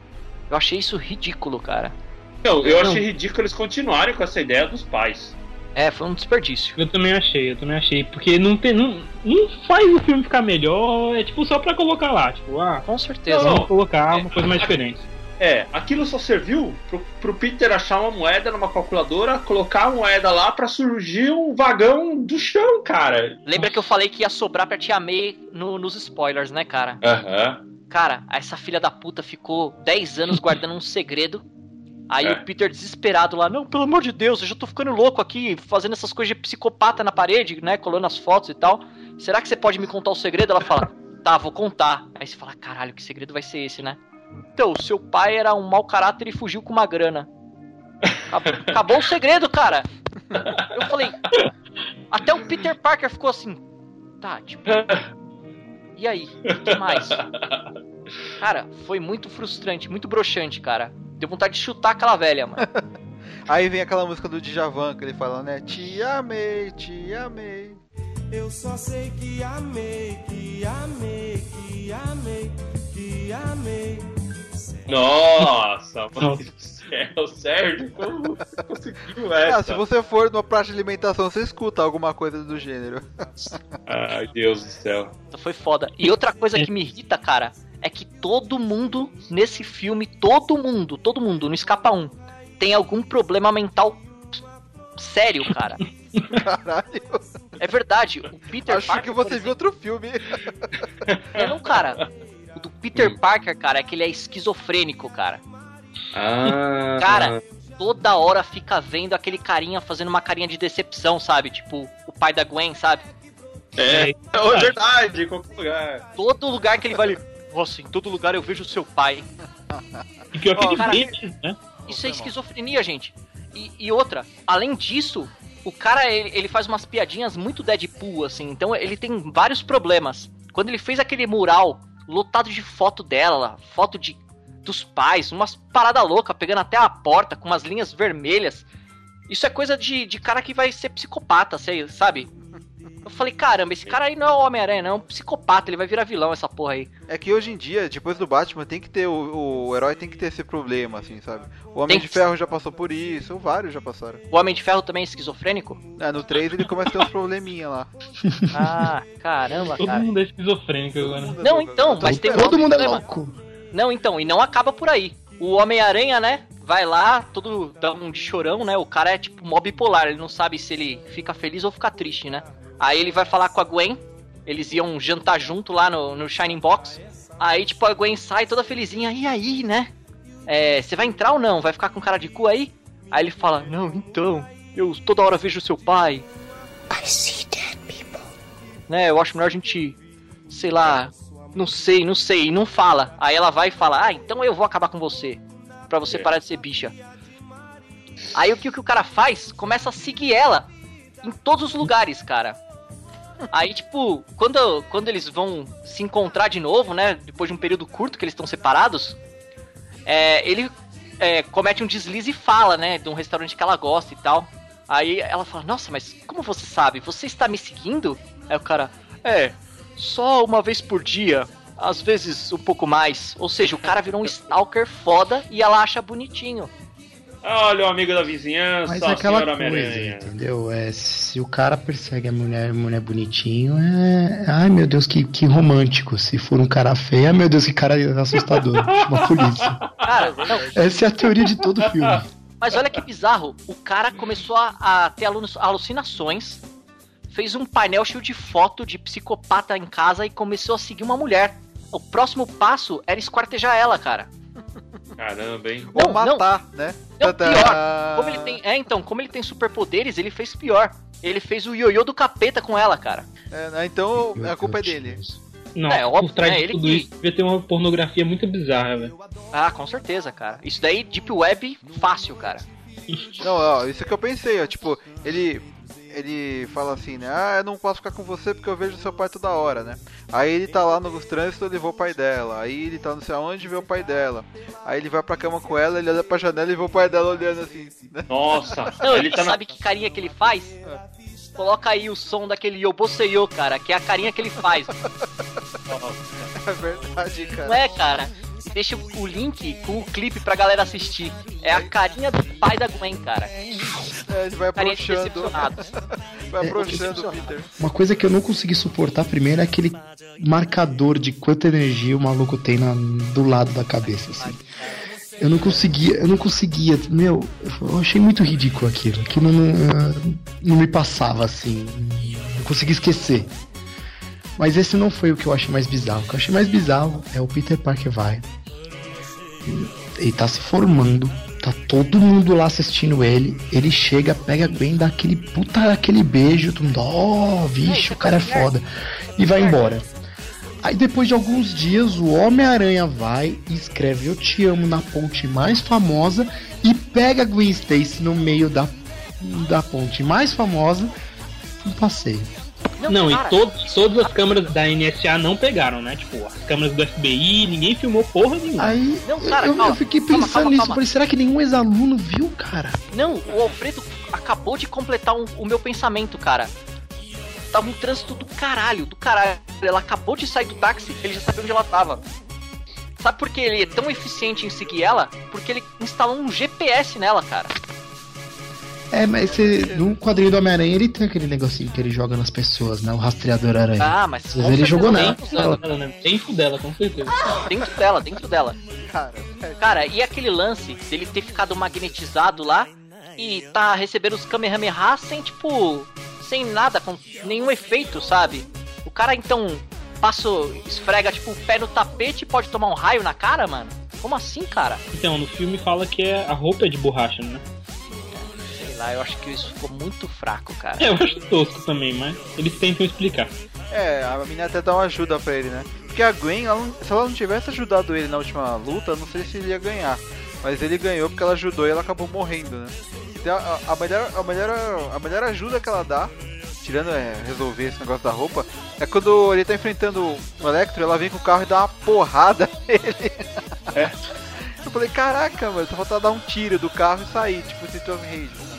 Eu achei isso ridículo, cara. Então, eu Não. achei ridículo eles continuarem com essa ideia dos pais. É, foi um desperdício. Eu também achei, eu também achei. Porque não tem. Não, não faz o filme ficar melhor, é tipo só pra colocar lá. Tipo, ah, Com certeza. vamos colocar uma coisa mais diferente. É, aquilo só serviu pro, pro Peter achar uma moeda numa calculadora, colocar a moeda lá pra surgir um vagão do chão, cara. Lembra que eu falei que ia sobrar pra Tia May no- nos spoilers, né, cara? Aham. Cara, essa filha da puta ficou 10 anos guardando um segredo. Aí É. o Peter desesperado lá, não, pelo amor de Deus, eu já tô ficando louco aqui, fazendo essas coisas de psicopata na parede, né? Colando as fotos e tal. Será que você pode me contar o segredo? Ela fala, tá, vou contar. Aí você fala, caralho, que segredo vai ser esse, né? Então, seu pai era um mau caráter e fugiu com uma grana. Acabou, acabou o segredo, cara. Eu falei. Até o Peter Parker ficou assim. Tá, tipo. E aí? O que mais? Cara, foi muito frustrante, muito broxante, cara. Deu vontade de chutar aquela velha, mano. [LAUGHS] Aí vem aquela música do Djavan que ele fala, né? Te amei, te amei. Eu só sei que amei, que amei, que amei, que amei. Nossa, mano do céu, Sérgio, como você conseguiu essa? Ah, se você for numa praça de alimentação, você escuta alguma coisa do gênero. Ai, Deus do céu. Foi foda. E outra coisa que me irrita, cara, é que todo mundo nesse filme, todo mundo, todo mundo, não escapa um, tem algum problema mental sério, cara. Caralho. É verdade, o Peter Acho Parker. que você exemplo, viu outro filme. Não, cara. O do Peter Parker, cara, é que ele é esquizofrênico, cara. Ah, Cara, toda hora fica vendo aquele carinha fazendo uma carinha de decepção, sabe? Tipo, o pai da Gwen, sabe? é, é verdade, em qualquer lugar. Todo lugar que ele vai. Nossa, em todo lugar eu vejo o seu pai. E que ele cara, né? Isso é esquizofrenia, gente. E, e outra, além disso, o cara ele, ele faz umas piadinhas muito Deadpool, assim. Então ele tem vários problemas. Quando ele fez aquele mural lotado de foto dela, foto de dos pais, umas parada louca, pegando até a porta com umas linhas vermelhas. Isso é coisa de, de cara que vai ser psicopata, sei- sabe? Eu falei, caramba, esse cara aí não é o Homem-Aranha, não, é um psicopata, ele vai virar vilão essa porra aí. É que hoje em dia, depois do Batman, tem que ter o, o herói tem que ter esse problema, assim, sabe? O Homem Tem de Ferro já passou por isso, vários já passaram. O Homem de Ferro também é esquizofrênico? É, no 3 ele começa a ter uns probleminha lá. [LAUGHS] Ah, caramba, Todo cara. mundo é esquizofrênico agora. Não, então, mas tem um Todo mundo é problema. louco. Não, então, e não acaba por aí. O Homem-Aranha, né? Vai lá, todo dá um de chorão, né? O cara é tipo mó bipolar, ele não sabe se ele fica feliz ou fica triste, né? Aí ele vai falar com a Gwen, eles iam jantar junto lá no, no Shining Box. Aí, tipo, a Gwen sai toda felizinha, e aí, né? É, você vai entrar ou não? Vai ficar com cara de cu aí? Aí ele fala, não, então, eu toda hora vejo seu pai. I see dead people. né? Eu acho melhor a gente, sei lá, não sei, não sei, e não fala. Aí ela vai e fala: "Ah, então eu vou acabar com você, Pra você É. parar de ser bicha". Aí o que, o que o cara faz? Começa a seguir ela em todos os lugares, cara. Aí, tipo, quando, quando eles vão se encontrar de novo, né? Depois de um período curto que eles estão separados, é, ele é, comete um deslize e fala, né? De um restaurante que ela gosta e tal. Aí ela fala, nossa, mas como você sabe? Você está me seguindo? Aí o cara, é, só uma vez por dia. Às vezes um pouco mais. Ou seja, o cara virou um stalker foda e ela acha bonitinho. Olha o amigo da vizinhança, Mas a é aquela senhora coisa, entendeu? É, se o cara persegue a mulher, mulher bonitinho, é. Ai meu Deus, que, que romântico. Se for um cara feio, ai meu Deus, que cara assustador. [LAUGHS] Chama a polícia. Cara, não, Essa é a teoria de todo filme. Mas olha que bizarro, o cara começou a, a ter alu- alucinações, fez um painel cheio de foto de psicopata em casa e começou a seguir uma mulher. O próximo passo era esquartejar ela, cara. Caramba, hein? Ou Não, matar, né? Não, pior. Como ele tem, é, então, como ele tem superpoderes, ele fez pior. Ele fez o ioiô do capeta com ela, cara. É, né, então Meu a culpa é Deus. dele. Não, É, óbvio, por trás né? de tudo que- isso devia ter uma pornografia muito bizarra, velho. Ah, com certeza, cara. Isso daí, Deep Web, fácil, cara. Não, ó, isso que eu pensei, ó, tipo, ele ele fala assim, né? Ah, eu não posso ficar com você porque eu vejo seu pai toda hora, né? Aí ele tá lá no trânsito, ele vê o pai dela. Aí ele tá não sei aonde vê o pai dela. Aí ele vai pra cama com ela, ele olha pra janela e vê o pai dela olhando assim. né? Nossa, [LAUGHS] Não, ele tá na... sabe que carinha que ele faz? Coloca aí o som daquele Yoboseyo, cara, que é a carinha que ele faz. [LAUGHS] É verdade, Não cara. é, cara? Deixa o link com o clipe pra galera assistir. É a carinha do pai da Gwen, cara. É, ele vai decepcionado. [LAUGHS] vai É, approachando o Peter. Uma coisa que eu não consegui suportar primeiro é aquele marcador de quanta energia o maluco tem na, do lado da cabeça, assim. Eu não conseguia, eu não conseguia, meu, eu achei muito ridículo aquilo. Aquilo não, não me passava assim, não consegui esquecer. Mas esse não foi o que eu achei mais bizarro. O que eu achei mais bizarro é o Peter Parker vai. Ele tá se formando, tá todo mundo lá assistindo ele. Ele chega, pega a Gwen, dá aquele puta aquele beijo, todo mundo, ó, vixe, o cara é foda. E vai embora. Aí depois de alguns dias o Homem-Aranha vai e escreve Eu te amo na ponte mais famosa e pega a Gwen Stacy no meio da, da ponte mais famosa um passeio. Não, cara, e to todas as câmeras da NSA não pegaram, né? Tipo, as câmeras do FBI, ninguém filmou porra nenhuma. Aí Não, cara, eu, eu calma, fiquei calma, pensando calma, nisso, calma. falei, será que nenhum ex-aluno viu, cara? Não, o Alfredo acabou de completar um- o meu pensamento, cara. Tava um trânsito do caralho, do caralho. Ela acabou de sair do táxi, ele já sabia onde ela tava. Sabe por que ele é tão eficiente em seguir ela? Porque ele instalou um GPS nela, cara. É, mas você, no quadrinho do Homem-Aranha ele tem aquele negocinho que ele joga nas pessoas, né? O rastreador aranha. Ah, mas vezes ele jogou nela. dentro dela, Ela, né? Dentro dela, com certeza. dentro dela, dentro dela. Cara, Cara, e aquele lance dele ter ficado magnetizado lá e tá recebendo os Kamehameha sem, tipo, sem nada, com nenhum efeito, sabe? O cara então passa, o- esfrega, tipo, o pé no tapete e pode tomar um raio na cara, mano? Como assim, cara? Então, no filme fala que é, a roupa é de borracha, né? Lá, eu acho que isso ficou muito fraco, cara. É, eu acho tosco também, mas eles tentam explicar. É, a menina até dá uma ajuda pra ele, né? Porque a Gwen, ela não- se ela não tivesse ajudado ele na última luta, eu não sei se ele ia ganhar. Mas ele ganhou porque ela ajudou e ela acabou morrendo, né? Então a, a melhor, a, melhor, a melhor ajuda que ela dá, tirando é, resolver esse negócio da roupa, é quando ele tá enfrentando o Electro, ela vem com o carro e dá uma porrada [LAUGHS] nele. Eu falei, caraca, mano, só falta dar um tiro do carro e sair, tipo Street of Rage.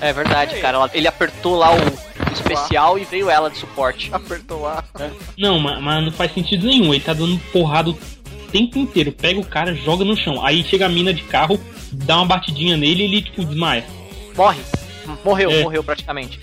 É verdade, cara. ela- ele apertou lá o, especial e veio ela de suporte. Apertou lá. Não, mas, mas não faz sentido nenhum. Ele tá dando porrada o tempo inteiro. Pega o cara, joga no chão. Aí chega a mina de carro, dá uma batidinha nele e ele, tipo, desmaia. Morre. Morreu, É. morreu praticamente.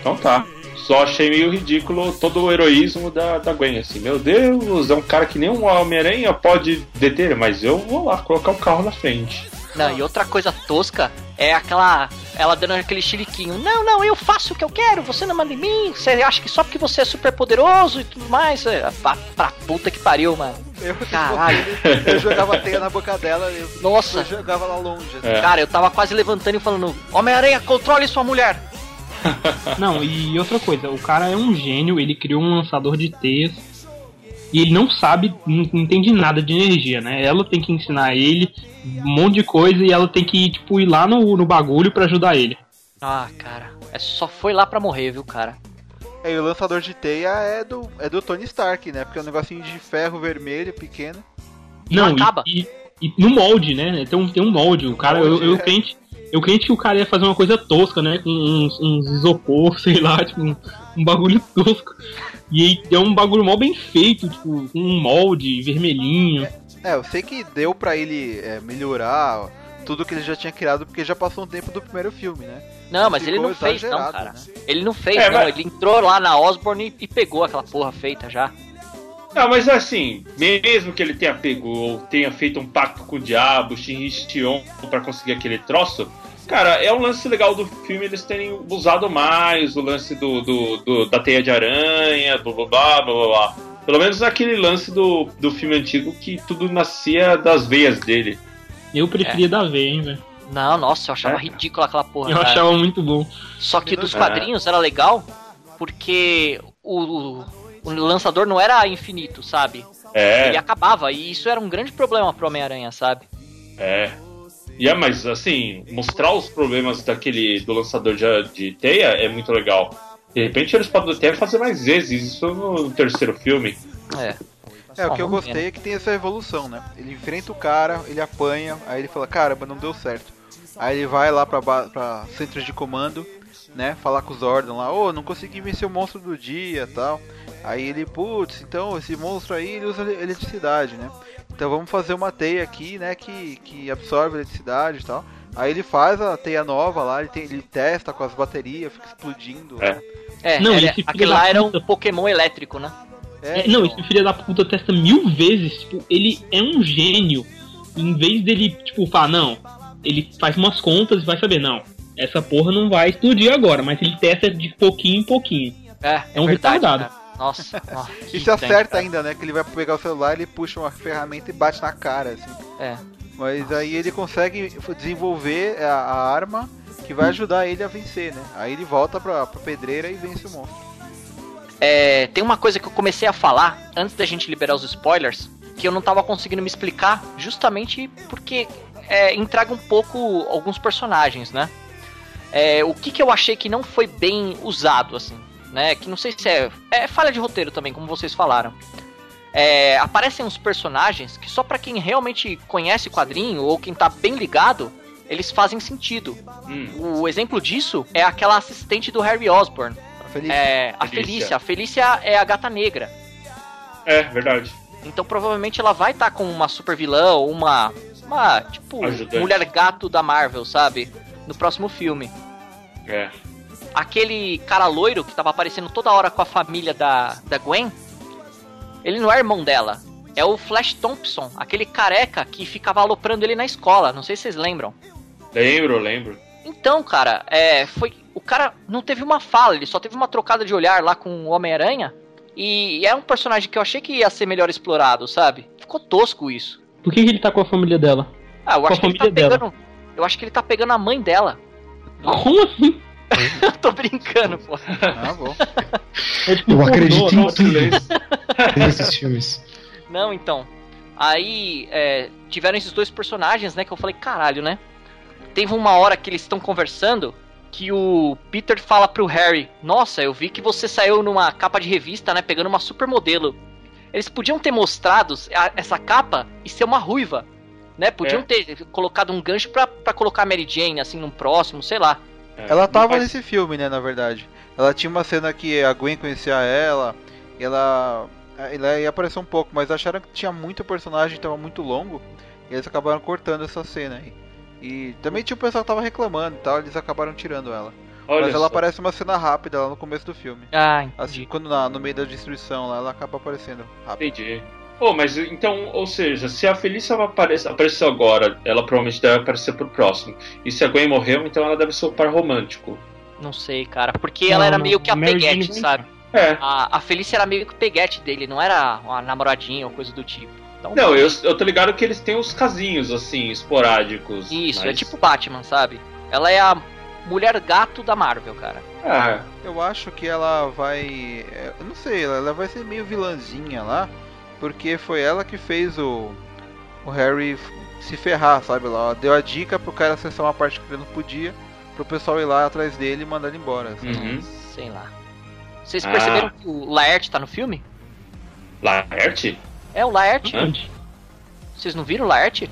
Então tá. Só achei meio ridículo todo o heroísmo da, da Gwen, assim. Meu Deus, é um cara que nem um Homem-Aranha pode deter, mas eu vou lá colocar o carro na frente. Não, e outra coisa tosca é aquela. Ela dando aquele chiliquinho. Não, não, eu faço o que eu quero, você não manda em mim. Você acha que só porque você é super poderoso e tudo mais. É, pra, pra puta que pariu, mano. Eu, Caralho. [LAUGHS] eu jogava teia na boca dela, eu, Nossa. eu jogava lá longe. assim. É. Cara, eu tava quase levantando e falando: Homem-Aranha, controle sua mulher. [LAUGHS] Não, e outra coisa, o cara é um gênio, ele criou um lançador de teias e ele não sabe, não entende nada de energia, né? Ela tem que ensinar ele um monte de coisa e ela tem que, tipo, ir lá no, no bagulho pra ajudar ele. Ah, cara, é só foi lá pra morrer, viu, cara? É, e o lançador de teia é do, é do Tony Stark, né? Porque é um negocinho de ferro vermelho, pequeno. Não Não, e- acaba. E, e no molde, né? Tem um, tem um molde. O cara, eu, Molde, eu, é. crente, eu crente que o cara ia fazer uma coisa tosca, né? Com uns, uns isopor, [LAUGHS] sei lá, tipo, um, um bagulho tosco. E aí é um bagulho mó bem feito, tipo, com um molde vermelhinho. É, eu sei que deu pra ele é, melhorar tudo que ele já tinha criado, porque já passou um tempo do primeiro filme, né? Não, mas ele não fez, não, cara. né? Ele não fez, É, não. mas- Ele entrou lá na Osborne e, pegou aquela porra feita já. Não, mas assim, mesmo que ele tenha pego ou tenha feito um pacto com o diabo, Shinrition, pra conseguir aquele troço, cara, é um lance legal do filme eles terem usado mais o lance do, do, do- da teia de aranha, blá blá blá blá blá. blá. Pelo menos aquele lance do, do filme antigo que tudo nascia das veias dele. Eu preferia da V, hein, velho. Não, nossa, eu achava É. ridícula aquela porra. Eu cara. achava muito bom. Só que dos É. quadrinhos era legal porque o, o, o lançador não era infinito, sabe? Ele É, acabava e isso era um grande problema pro Homem-Aranha, sabe? é. E é, mas assim, mostrar os problemas daquele do lançador de, de teia é muito legal. De repente eles podem até fazer mais vezes, isso no terceiro filme. É. É, o que eu gostei é que tem essa evolução, né? Ele enfrenta o cara, ele apanha, aí ele fala, caramba, não deu certo. Aí ele vai lá pra, pra centros de comando, né, falar com os Zordon lá, ô, não consegui vencer o monstro do dia tal. Aí ele, putz, então esse monstro aí ele usa eletricidade, né? Então vamos fazer uma teia aqui, né, que, que absorve eletricidade e tal. Aí ele faz a teia nova lá, ele, tem, ele testa com as baterias, fica explodindo. É. É, Não, era- esse filho aquele da lá era um puta- Pokémon elétrico, né? É, É, não, então. esse filho da puta testa mil vezes, tipo, ele é um gênio. Em vez dele, tipo, falar, não, ele faz umas contas e vai saber, não, essa porra não vai explodir agora, mas ele testa de pouquinho em pouquinho. É, É um verdade, retardado. cara. Nossa, [LAUGHS] nossa, E se acerta cara. ainda, né? Que ele vai pegar o celular, ele puxa uma ferramenta e bate na cara, assim. É. Mas aí ele consegue desenvolver a, a arma que vai ajudar ele a vencer, né? Aí ele volta pra, pra pedreira e vence o monstro. É, tem uma coisa que eu comecei a falar antes da gente liberar os spoilers que eu não tava conseguindo me explicar, justamente porque é, entrega um pouco alguns personagens, né? É, o que, que eu achei que não foi bem usado, assim, né? Que não sei se é, é falha de roteiro também, como vocês falaram. É, aparecem uns personagens que só pra quem realmente conhece quadrinho ou quem tá bem ligado, eles fazem sentido. Hum. O exemplo disso é aquela assistente do Harry Osborn, A Felícia. é, a Felícia. Felícia. A Felícia é a gata negra. É, verdade. Então provavelmente ela vai estar com uma super vilã ou uma. Uma, tipo, Ajudante. mulher gato da Marvel, sabe? No próximo filme. É. Aquele cara loiro que tava aparecendo toda hora com a família da, da Gwen. Ele não é irmão dela. É o Flash Thompson, aquele careca que ficava aloprando ele na escola. Não sei se vocês lembram. Lembro, lembro. Então, cara, é, foi. O cara não teve uma fala, ele só teve uma trocada de olhar lá com o Homem-Aranha. E é um personagem que eu achei que ia ser melhor explorado, sabe? Ficou tosco isso. Por que, que ele tá com a família dela? Ah, eu Com acho a que ele tá família dela. pegando. Eu acho que ele tá pegando a mãe dela. Como assim? eu [LAUGHS] tô brincando, pô. Ah, bom. É tipo Eu um acredito em não? tudo nesses filmes. Não, então. Aí é, tiveram esses dois personagens, né? Que eu falei, caralho, né? Teve uma hora que eles estão conversando que o Peter fala pro Harry: Nossa, eu vi que você saiu numa capa de revista, né? Pegando uma supermodelo. Eles podiam ter mostrado a- essa capa e ser uma ruiva. Né? Podiam É. ter colocado um gancho pra, pra colocar a Mary Jane, assim, num próximo, sei lá. É. Ela tava faz- nesse filme, né, na verdade. Ela tinha uma cena que a Gwen conhecia ela, e ela, ela ia aparecer um pouco, mas acharam que tinha muito personagem, tava muito longo, e eles acabaram cortando essa cena aí. E também tinha o pessoal que tava reclamando e tal, eles acabaram tirando ela. Olha mas ela só. aparece uma cena rápida lá no começo do filme. Ah, Assim, entendi. quando na- no meio da destruição lá, ela acaba aparecendo rápido. Entendi. Pô, mas então, ou seja, se a Felícia aparece, apareceu agora, ela provavelmente deve aparecer pro próximo. E se a Gwen morreu, então ela deve ser o par romântico. Não sei, cara. Porque ela era Não, meio que a peguete, sabe? É. A, a Felícia era meio que o peguete dele, não era uma namoradinha ou coisa do tipo. Então, Não, eu, eu tô ligado que eles têm uns casinhos, assim, esporádicos. Isso, é mas- tipo Batman, sabe? Ela é a mulher gato da Marvel, cara. É, Eu acho que ela vai. é, Eu não sei, ela, vai ser meio vilãzinha lá, porque foi ela que fez o, o Harry se ferrar, sabe? Ela deu a dica pro cara acessar uma parte que ele não podia, pro pessoal ir lá atrás dele e mandar ele embora. sabe? Uhum. Sei lá. Vocês Ah. perceberam que o Laerte tá no filme? Laerte? É o Laerte. Onde? Vocês não viram o Laerte?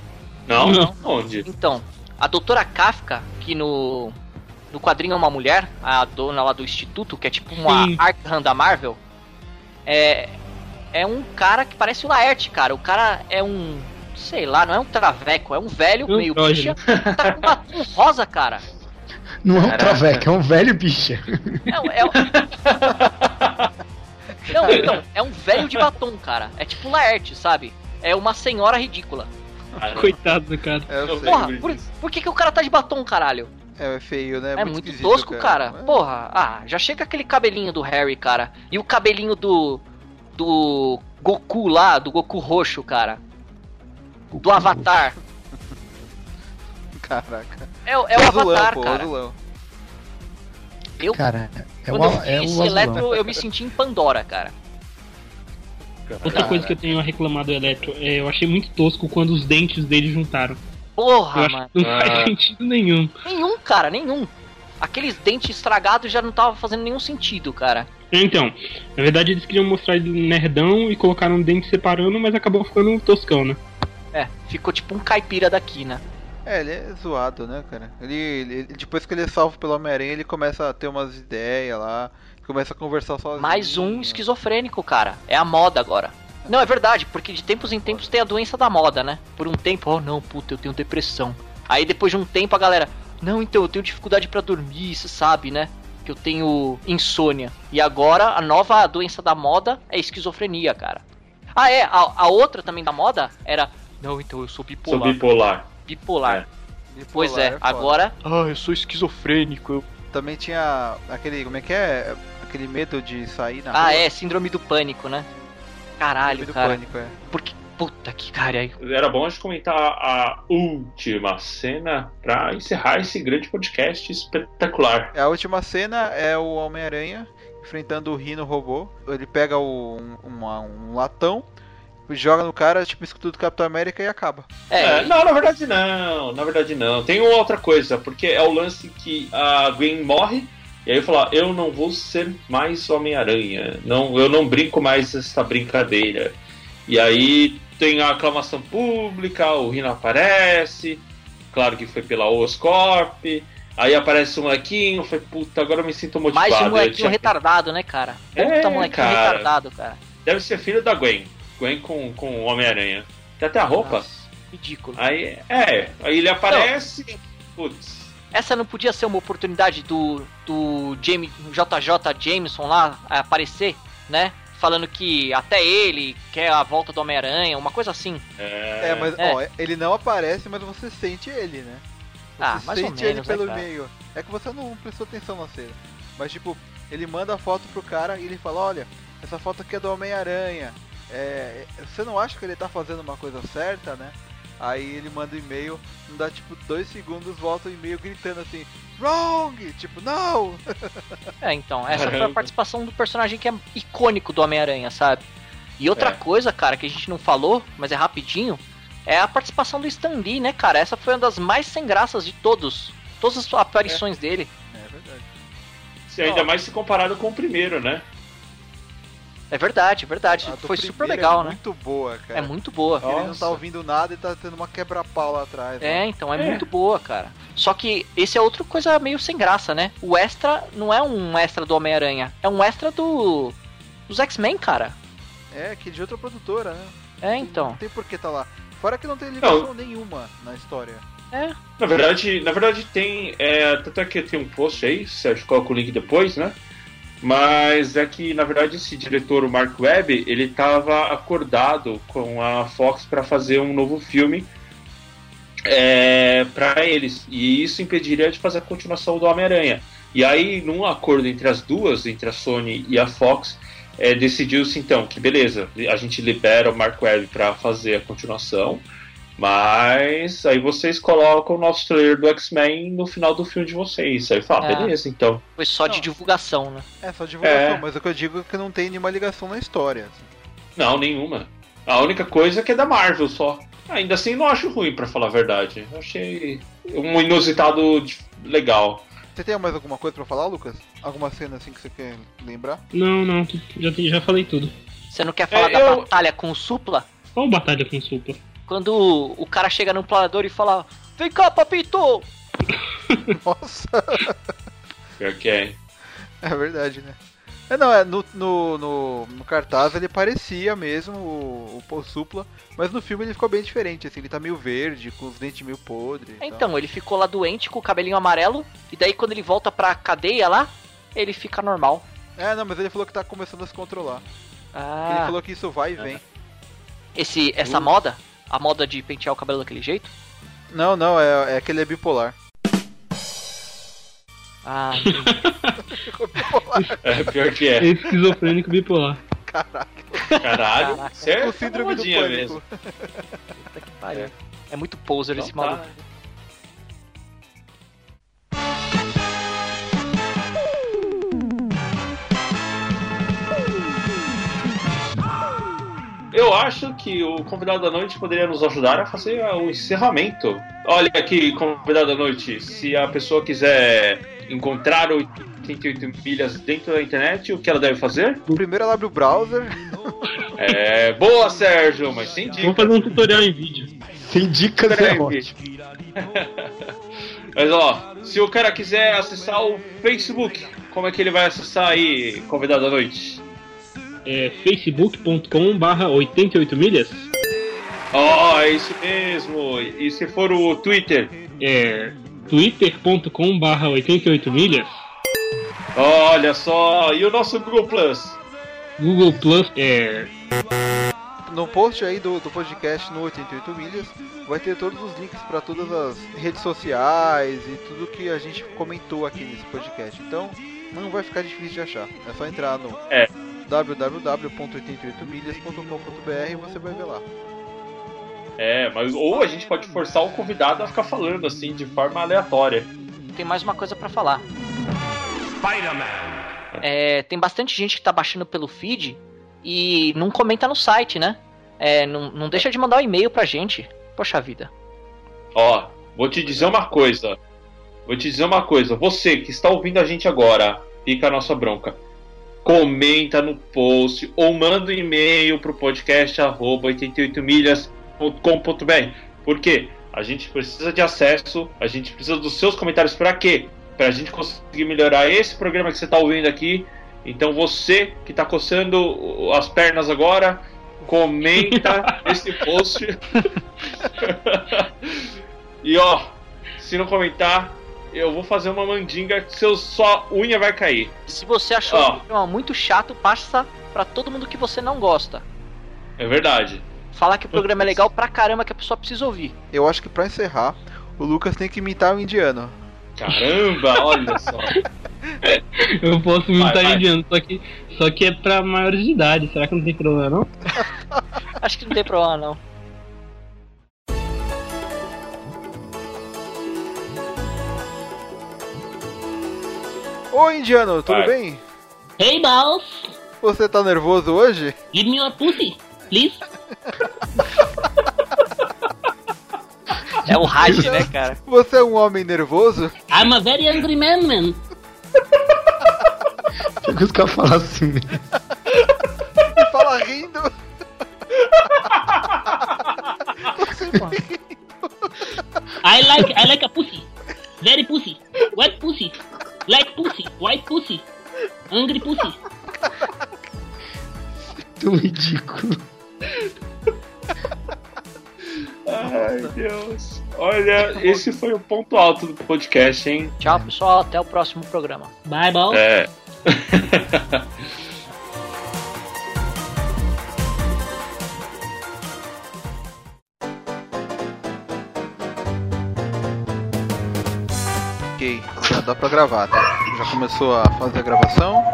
Não? Não. Onde? Então, a doutora Kafka, que no, no quadrinho é uma mulher, a dona lá do instituto, que é tipo uma Sim. Arkham da Marvel, é, é um cara que parece o Laerte, cara. O cara é um, sei lá, não é um traveco, é um velho Um meio bicha, tá com batom rosa, cara. Não é um Caraca. traveco, é um velho bicha. É, um- é [LAUGHS] um- Não, então, é um velho de batom, cara. É tipo Laerte, sabe? É uma senhora ridícula. Ah, Coitado do cara. É. Porra, por, por que, que o cara tá de batom, caralho? É feio, né? É, muito, esquisito, tosco, cara. É. Porra, ah, já chega aquele cabelinho do Harry, cara. E o cabelinho do. Do Goku lá, do Goku roxo, cara. Do Avatar. [LAUGHS] Caraca. É, o- é o azulão, Avatar, pô, cara. azulão. Eu, Cara, é, quando uma, eu vi é o esse. Eletro, eu me senti em Pandora, cara. Outra coisa que eu tenho a reclamar do Electro, é, eu achei muito tosco quando os dentes dele juntaram. eu Porra, acho mano. que não Ah. faz sentido nenhum. Nenhum, cara, nenhum. Aqueles dentes estragados já não tava fazendo nenhum sentido, cara. Então, na verdade eles queriam mostrar ele nerdão e colocaram um dente separando, mas acabou ficando toscão, né? É, ficou tipo um caipira daqui, né? É, ele é zoado, né, cara? Ele, ele- depois que ele é salvo pelo Homem-Aranha, ele começa a ter umas ideias lá, começa a conversar sozinho. Mais um esquizofrênico, cara. É a moda agora. Não, é verdade, porque de tempos em tempos tem a doença da moda, né? Por um tempo, oh não, puta, eu tenho depressão. Aí depois de um tempo a galera, não, então eu tenho dificuldade pra dormir, você sabe, né? Que eu tenho insônia. E agora a nova doença da moda é esquizofrenia, cara. Ah, é, a, a outra também da moda era, não, então eu sou Sou bipolar. Bipolar. bipolar. Bipolar Pois é, foda. agora, ah, eu sou esquizofrênico. eu- Também tinha aquele, como é que é? Aquele medo de sair na Ah, rua. é, síndrome do pânico, né? Caralho, do cara. pânico, é. Porque, puta que cara. Era bom a gente comentar a última cena pra encerrar esse grande podcast espetacular. A última cena é o Homem-Aranha enfrentando o Rino Robô. Ele pega o, um, uma- um latão, joga no cara, tipo escudo do Capitão América e acaba. É, É, não, na verdade não, na verdade não. Tem uma outra coisa, porque é o lance que a Gwen morre, e aí eu falo, eu não vou ser mais Homem-Aranha, não, eu não brinco mais essa brincadeira. E aí tem a aclamação pública, o Rino aparece, claro que foi pela Oscorp, aí aparece um molequinho, foi puta, agora eu me sinto motivado. mais um molequinho tinha- retardado, né, cara? É, Puta molequinho cara. retardado, cara. Deve ser filho da Gwen, Gwen com, com o Homem-Aranha. Tem até a roupa. Nossa, ridículo. Aí, é, aí ele aparece, putz... Essa não podia ser uma oportunidade do, do James, JJ Jameson lá aparecer, né? Falando que até ele quer a volta do Homem-Aranha, uma coisa assim. É, É, mas É. ó, ele não aparece, mas você sente ele, né? Você Ah, mais ou sente ele menos, né, pelo meio. É que você não prestou atenção na cena. Mas tipo, ele manda a foto pro cara e ele fala, olha, essa foto aqui é do Homem-Aranha. É, você não acha que ele tá fazendo uma coisa certa, né? Aí ele manda um e-mail, não dá tipo dois segundos, volta o e-mail gritando assim, wrong! Tipo, não! É, então, essa foi a participação do personagem que é icônico do Homem-Aranha, sabe? E outra É. coisa, cara, que a gente não falou, mas é rapidinho, é a participação do Stan Lee, né, cara? Essa foi uma das mais sem graças de todos. Todas as aparições dele. É verdade. se ainda mais se comparado com o primeiro, né? É verdade, é verdade. A Foi super primeiro legal, é né? Muito boa, cara. É muito boa. Ele não Nossa. tá ouvindo nada e tá tendo uma quebra-pau lá atrás. né? É, então, é, É. muito boa, cara. Só que esse é outra coisa meio sem graça, né? O extra não é um extra do Homem-Aranha, é um extra do. dos X-Men, cara. É, que de outra produtora, né? É, então. Não tem por que tá lá. Fora que não tem ligação nenhuma na história. É. Na verdade, na verdade tem. É, tanto é que tem um post aí, Sérgio coloca o link depois, né? Mas é que, na verdade, esse diretor, o Mark Webb, ele estava acordado com a Fox para fazer um novo filme é, para eles. E isso impediria de fazer a continuação do Homem-Aranha. E aí, num acordo entre as duas, entre a Sony e a Fox, é, decidiu-se então que beleza, a gente libera o Mark Webb para fazer a continuação. Mas aí vocês colocam o nosso trailer do X-Men no final do filme de vocês. Aí fala, É. beleza, então. Foi só de Não. divulgação, né? É só divulgação, É. mas o que eu digo é que não tem nenhuma ligação na história. assim. Não, nenhuma. A única coisa é que é da Marvel só. Ainda assim, não acho ruim, pra falar a verdade. Eu achei um inusitado legal. Você tem mais alguma coisa pra falar, Lucas? Alguma cena assim que você quer lembrar? Não, não, já, já falei tudo. Você não quer falar É, da eu- batalha com o Supla? Qual batalha com supla? Quando o, o cara chega no planador e fala: Vem cá, papito! [LAUGHS] Nossa, Pior que é. é verdade, né? É, não, é, no, no, no, no cartaz ele parecia mesmo o, o Supla, mas no filme ele ficou bem diferente, assim, ele tá meio verde, com os dentes meio podres. tal. Então, ele ficou lá doente com o cabelinho amarelo, e daí quando ele volta pra cadeia lá, ele fica normal. É, não, mas ele falou que tá começando a se controlar. Ele Ah, falou que isso vai e vem. esse, essa Uh. moda, a moda de pentear o cabelo daquele jeito, Não, não, é, é que ele é bipolar. ah, [LAUGHS] Ficou bipolar, É, pior que é. Esquizofrênico bipolar. caraca. Caralho, Caraca. certo? o síndrome do modinha pânico. mesmo. puta que pariu. É muito poser esse Então tá. Eu acho que o convidado da noite poderia nos ajudar a fazer o encerramento. Olha aqui, convidado da noite, se a pessoa quiser encontrar 88 milhas dentro da internet, o que ela deve fazer? Primeiro ela abre o browser, É, boa, Sérgio, mas sem Vamos dica. fazer um tutorial em vídeo. Sem dicas é Breve. ótimo. Mas ó, se o cara quiser acessar o Facebook, como é que ele vai acessar aí, convidado da noite? É facebook.com barra 88 milhas. Ó, é isso mesmo. E se for o Twitter? É twitter.com barra 88 milhas. Olha só, e o nosso Google Plus? Google Plus é No post aí do, do podcast no 88 milhas vai ter todos os links para todas as redes sociais e tudo que a gente comentou aqui nesse podcast. Então não vai ficar difícil de achar. É só entrar no É. www.88milhas.com.br e você vai ver lá. É, mas ou a gente pode forçar o convidado a ficar falando assim de forma aleatória. Tem mais uma coisa pra falar. É, tem bastante gente que tá baixando pelo feed e não comenta no site, né? É, não, não deixa de mandar um e-mail pra gente. Poxa vida. Ó, vou te dizer uma coisa. Vou te dizer uma coisa. Você que está ouvindo a gente agora, fica a nossa bronca. Comenta no post ou manda um e-mail pro podcast arroba 88milhas.com.br. Por quê? A gente precisa de acesso, a gente precisa dos seus comentários para quê? Pra gente conseguir melhorar esse programa que você está ouvindo aqui. Então você que está coçando as pernas agora, comenta [LAUGHS] esse post. [LAUGHS] e ó, se não comentar, eu vou fazer uma mandinga que seu, sua unha vai cair. Se você achou Ó. o programa muito chato, passa pra todo mundo que você não gosta. É verdade. Falar que o programa é legal pra caramba que a pessoa precisa ouvir. Eu acho que pra encerrar, o Lucas tem que imitar o indiano. Caramba, [LAUGHS] olha só. Eu posso Vai, imitar vai. indiano, só que, só que é pra maiores de idade. Será que não tem problema não? Acho que não tem problema não. Oi, indiano, tudo Vai. bem? Hey, balls, Você tá nervoso hoje? give me your pussy, please. É o Raj, né, cara? Você é um homem nervoso? I'm a very angry man, man. Tinha que os caras falar assim. E fala rindo. Você vai rindo. I like, I like a pussy. Very pussy. Wet pussy. Black pussy. White pussy. Angry pussy. Tão ridículo. Ai, Deus. Olha, esse foi o ponto alto do podcast, hein? Tchau, pessoal. Até o próximo programa. Bye, balls. É. [LAUGHS] Ok, já dá pra gravar, tá? Já começou a fazer a gravação.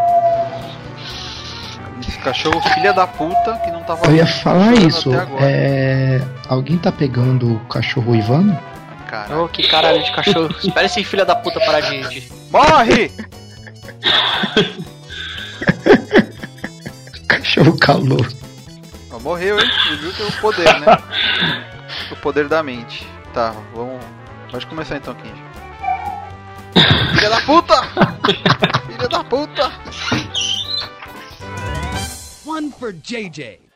Esse cachorro filha da puta que não tava Eu ia falar isso. É... Alguém tá pegando o cachorro Ivano? Cara. Ô, que caralho de cachorro. Espera esse filho da puta parar de. de- Morre! [LAUGHS] Cachorro calor. Morreu, hein? Você viu que é o poder, né? [LAUGHS] o poder da mente. Tá, vamos. Pode começar então, Kenji. Filha da puta! Filha da puta! One for JJ.